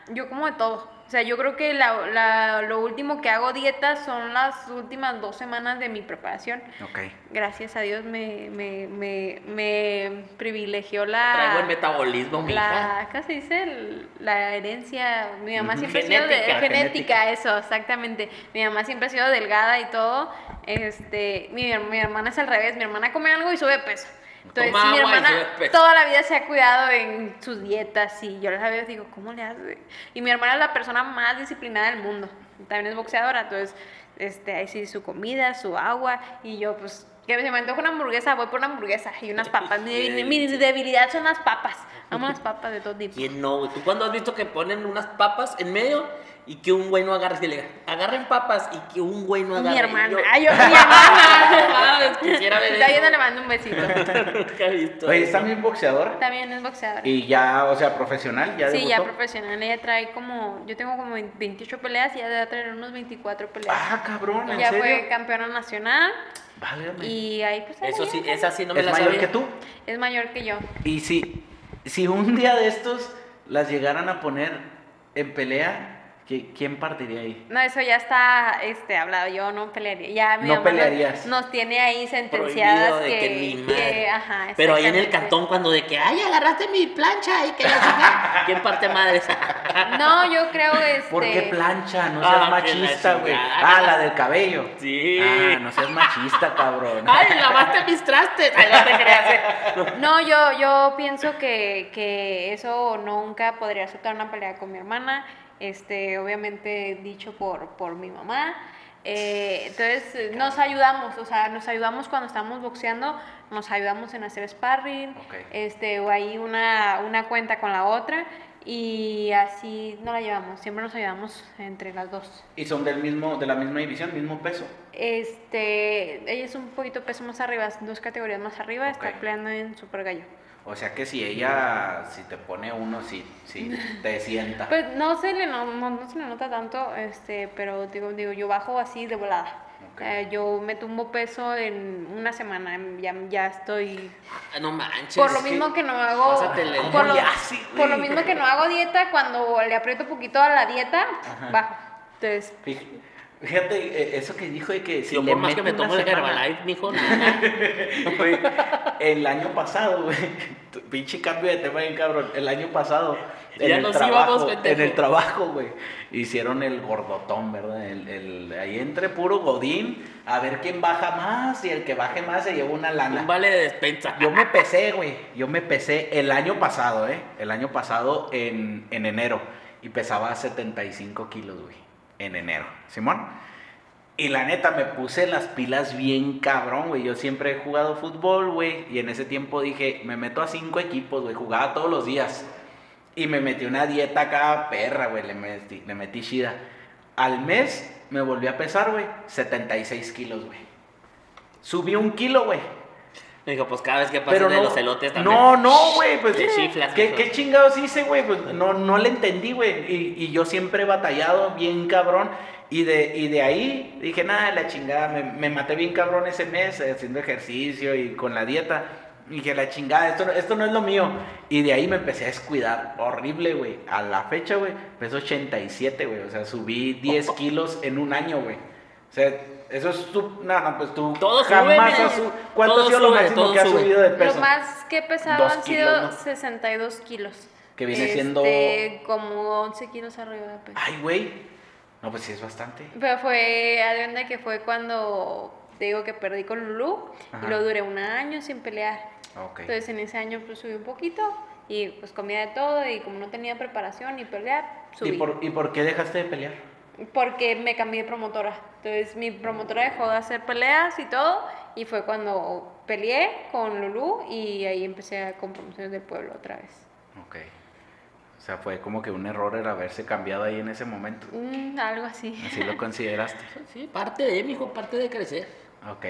Speaker 3: yo como de todo. O sea, yo creo que la- la- lo último que hago dieta son las últimas dos semanas de mi preparación.
Speaker 1: Ok.
Speaker 3: Gracias a Dios me, me, me, me privilegió la...
Speaker 2: Traigo el metabolismo, mija.
Speaker 3: la, ¿Cómo se dice? La herencia. Mi mamá siempre ha sido de,
Speaker 2: Genética.
Speaker 3: genética, eso, exactamente. Mi mamá siempre ha sido delgada y todo. Este, mi, mi hermana es al revés. Mi hermana come algo y sube peso. Entonces,
Speaker 2: Toma
Speaker 3: mi
Speaker 2: agua
Speaker 3: hermana toda la vida se ha cuidado en sus dietas y yo la veo digo, ¿cómo le hace? Y mi hermana es la persona más disciplinada del mundo. También es boxeadora, entonces, este, ahí sí, su comida, su agua y yo, pues, que se me antoja una hamburguesa, voy por una hamburguesa y unas papas. Mi, mi debilidad son las papas. Amo las papas de todo tipo.
Speaker 2: ¿Quién no, güey? ¿Tú cuándo has visto que ponen unas papas en medio y que un güey no agarre? Y le agarren papas y que un güey no agarre.
Speaker 3: Mi hermana.
Speaker 2: yo,
Speaker 3: Ay, yo, mi hermana.
Speaker 2: mames, quisiera ver
Speaker 3: viendo, le mando un besito.
Speaker 2: Nunca he visto
Speaker 1: Oye. ¿está bien boxeadora?
Speaker 3: También es boxeadora.
Speaker 1: Y ya, o sea, profesional, ya
Speaker 3: Sí, ya
Speaker 1: debutó?
Speaker 3: profesional. Ella trae como, yo tengo como 28 peleas y ella debe traer unos 24 peleas.
Speaker 1: Ah, cabrón, ¿en
Speaker 3: ya
Speaker 1: serio?
Speaker 3: fue campeona nacional
Speaker 1: Válgame.
Speaker 3: y ahí pues... ahí
Speaker 2: Eso sí, esa sí no me
Speaker 1: ¿Es
Speaker 2: la
Speaker 1: mayor
Speaker 2: sabía.
Speaker 1: que tú?
Speaker 3: Es mayor que yo.
Speaker 1: Y si, si un día de estos las llegaran a poner en pelea, ¿Qui- ¿Quién partiría ahí?
Speaker 3: No, eso ya está este, hablado. Yo no pelearía. Ya mi
Speaker 1: No
Speaker 3: mamá nos-
Speaker 1: pelearías.
Speaker 3: Nos, tiene ahí sentenciadas
Speaker 2: de
Speaker 3: que,
Speaker 2: que ni madre.
Speaker 3: que- ajá,
Speaker 2: Pero ahí en el cantón cuando de que, ay, agarraste mi plancha y que la chingada". ¿Quién parte madres?
Speaker 3: No, yo creo este.
Speaker 1: ¿Por qué plancha? No
Speaker 2: Ah,
Speaker 1: seas machista, güey. Ah, la del cabello.
Speaker 2: Sí.
Speaker 1: Ah, no seas machista, cabrón.
Speaker 2: ay, lavaste mis trastes. Ay, no te creas. eh.
Speaker 3: No, yo, yo pienso que, que eso nunca podría aceptar una pelea con mi hermana. Este, obviamente dicho por, por mi mamá. Eh, entonces nos ayudamos, o sea, nos ayudamos cuando estamos boxeando, nos ayudamos en hacer sparring,
Speaker 1: Ok.
Speaker 3: este, o ahí una, una cuenta con la otra y así no la llevamos, siempre nos ayudamos entre las dos.
Speaker 1: Y son del mismo, de la misma división, mismo peso.
Speaker 3: Este, ella es un poquito peso más arriba, dos categorías más arriba, está peleando en Super Gallo.
Speaker 1: O sea que si ella, si te pone uno, si, si te sienta.
Speaker 3: Pues no se le, no, no- no se le nota tanto, este, pero digo, digo, yo bajo así de volada.
Speaker 1: Ok.
Speaker 3: Eh, yo me tumbo peso en una semana, ya, ya estoy...
Speaker 2: Ah, No manches.
Speaker 3: Por lo
Speaker 2: que-
Speaker 3: mismo que no hago... Por
Speaker 1: ¿Cómo
Speaker 3: lo, por lo mismo que no hago dieta, cuando le aprieto poquito a la dieta,
Speaker 1: Ajá.
Speaker 3: bajo. Entonces,
Speaker 1: Fíjate, fíjate, eh, eso que dijo de que si
Speaker 2: Yo
Speaker 1: le
Speaker 2: por más que me tomo el Herbalife, mijo, nada.
Speaker 1: El año pasado, güey, pinche cambio de tema bien cabrón. El año pasado, en
Speaker 2: Ya
Speaker 1: el
Speaker 2: nos
Speaker 1: trabajo,
Speaker 2: íbamos,
Speaker 1: en el trabajo, güey, hicieron el gordotón, ¿verdad? El, el- ahí entre puro godín, a ver quién baja más y el que baje más se lleva una lana.
Speaker 2: Un vale de despensa.
Speaker 1: Yo me pesé, güey. Yo me pesé el año pasado, ¿eh? El año pasado en, en enero. Y pesaba 75 kilos, güey. En enero. ¿Simón? Y la neta, me puse las pilas bien cabrón, güey. Yo siempre he jugado fútbol, güey. Y en ese tiempo dije, me meto a cinco equipos, güey. Jugaba todos los días. Y me metí una dieta acá, perra, güey. Le metí, le metí chida. Al mes me volví a pesar, güey. 76 kilos, güey. Subí un kilo, güey.
Speaker 2: Me dijo, pues cada vez que pases
Speaker 1: Pero
Speaker 2: de
Speaker 1: no,
Speaker 2: los elotes también.
Speaker 1: no, no, güey, pues
Speaker 2: Te chiflas,
Speaker 1: ¿qué, qué chingados hice, güey? Pues no, no le entendí, güey. Y, y yo siempre he batallado bien cabrón. Y de, y de ahí dije, nada, la chingada, me, me maté bien cabrón ese mes eh, haciendo ejercicio y con la dieta. Y dije, la chingada, esto, no- esto no es lo mío. Y de ahí me empecé a descuidar horrible, güey. A la fecha, güey, peso 87, güey. O sea, subí 10 kilos en un año, güey. O sea, eso es tu... No, no, pues tú
Speaker 2: Todo sube,
Speaker 1: jamás
Speaker 2: mira.
Speaker 1: has su- ¿Cuánto
Speaker 2: Todo
Speaker 1: ha sido lo
Speaker 2: sube,
Speaker 1: máximo que has
Speaker 2: sube.
Speaker 1: subido de peso?
Speaker 3: lo más que he pesado
Speaker 1: Dos
Speaker 3: han
Speaker 1: kilos,
Speaker 3: sido
Speaker 1: ¿no?
Speaker 3: 62 kilos.
Speaker 1: Que viene siendo-
Speaker 3: Este, Como 11 kilos arriba de peso.
Speaker 1: Ay, güey. No, pues sí es bastante.
Speaker 3: Pero fue, adivina que fue cuando te digo que perdí con Lulu
Speaker 1: Ajá.
Speaker 3: y lo duré un año sin pelear.
Speaker 1: Ok.
Speaker 3: Entonces en ese año pues subí un poquito y pues comía de todo y como no tenía preparación ni pelear, subí.
Speaker 1: ¿Y por, ¿Y por qué dejaste de pelear?
Speaker 3: Porque me cambié de promotora. Entonces mi promotora dejó de hacer peleas y todo y fue cuando peleé con Lulu y ahí empecé a con promociones del pueblo otra vez.
Speaker 1: Ok. O sea, fue como que un error el haberse cambiado ahí en ese momento.
Speaker 3: Mm, algo así.
Speaker 1: Así lo consideraste.
Speaker 2: Sí, parte de, mijo, parte de crecer.
Speaker 1: Ok.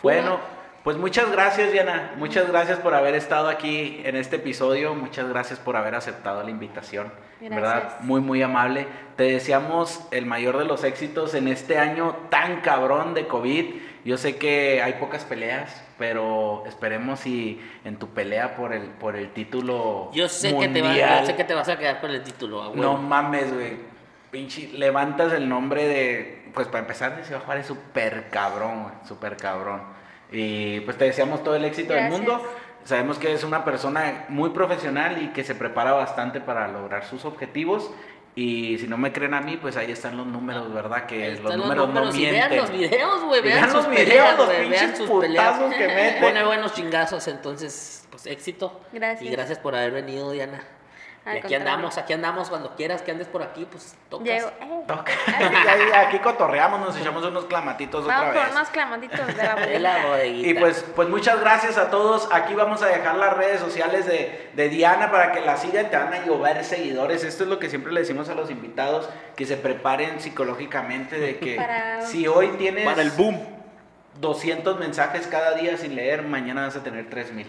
Speaker 1: Bueno, pues muchas gracias, Diana. Muchas gracias por haber estado aquí en este episodio. Muchas gracias por haber aceptado la invitación.
Speaker 3: Gracias.
Speaker 1: ¿Verdad? Muy, muy amable. Te deseamos el mayor de los éxitos en este año tan cabrón de COVID. Yo sé que hay pocas peleas, pero esperemos y en tu pelea por el, por el título
Speaker 2: Yo sé, que te, va-
Speaker 1: mundial,
Speaker 2: yo sé que te vas a quedar con el título,
Speaker 1: no mames, güey. Pinche, levantas el nombre de. Pues para empezar, de Ciudad Juárez, súper cabrón, güey. Súper cabrón. Y pues te deseamos todo el éxito
Speaker 3: Gracias.
Speaker 1: del mundo. Sabemos que es una persona muy profesional y que se prepara bastante para lograr sus objetivos. Y si no me creen a mí, pues ahí están los números, ¿verdad? Que
Speaker 2: Ahí
Speaker 1: los
Speaker 2: están
Speaker 1: números, no
Speaker 2: y
Speaker 1: mienten.
Speaker 2: vean los videos, güey. Vean,
Speaker 1: vean
Speaker 2: sus
Speaker 1: los videos,
Speaker 2: peleas,
Speaker 1: los
Speaker 2: güey. Vean sus peleas.
Speaker 1: que meten.
Speaker 2: Pone buenos chingazos, entonces, pues éxito.
Speaker 3: Gracias.
Speaker 2: Y gracias por haber venido, Diana.
Speaker 3: Al
Speaker 2: y aquí
Speaker 3: contrario.
Speaker 2: andamos, aquí andamos. Cuando quieras que andes por aquí, pues tocas.
Speaker 3: Llego, eh,
Speaker 1: Toca. Y ahí- aquí cotorreamos, nos echamos unos clamatitos otra
Speaker 3: Vamos por
Speaker 1: vez.
Speaker 3: unos clamatitos de la
Speaker 2: De la bodeguita.
Speaker 1: Y pues, pues muchas gracias a todos. Aquí vamos a dejar las redes sociales de, de Diana para que la sigan. Te van a llover seguidores. Esto es lo que siempre le decimos a los invitados, que se preparen psicológicamente de que
Speaker 3: Para-
Speaker 1: si hoy tienes
Speaker 2: Para el boom.
Speaker 1: 200 mensajes cada día sin leer, mañana vas a tener 3000.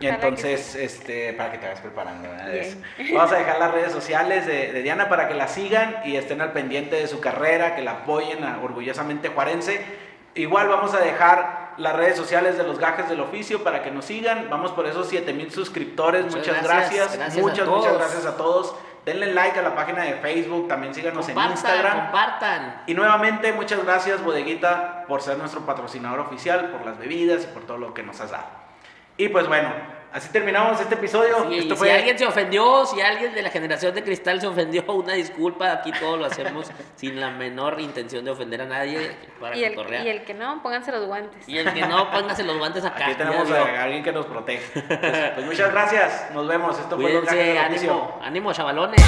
Speaker 1: Y entonces, este, para que te vayas preparando. Vamos a dejar las redes sociales de, de Diana para que la sigan y estén al pendiente de su carrera, que la apoyen a orgullosamente juarense. Igual vamos a dejar las redes sociales de los gajes del oficio para que nos sigan. Vamos por esos 7000 suscriptores.
Speaker 2: Muchas gracias,
Speaker 1: gracias.
Speaker 2: gracias a
Speaker 1: muchas, muchas gracias a todos. Denle like a la página de Facebook. También síganos en Instagram.
Speaker 2: compartan.
Speaker 1: Y nuevamente, muchas gracias, Bodeguita, por ser nuestro patrocinador oficial, por las bebidas y por todo lo que nos has dado. Y pues bueno, así terminamos este episodio.
Speaker 2: Sí, Si alguien se ofendió, si alguien de la generación de cristal se ofendió, una disculpa. Aquí todo lo hacemos sin la menor intención de ofender a nadie. Para
Speaker 3: y, el,
Speaker 2: cotorrear.
Speaker 3: y el que no, pónganse los guantes.
Speaker 2: Y el que no, pónganse los guantes acá.
Speaker 1: Aquí tenemos a alguien que nos protege. Pues, pues, muchas gracias. Nos vemos. Esto
Speaker 2: Cuídense,
Speaker 1: fue el
Speaker 2: ánimo, ánimo, chavalones.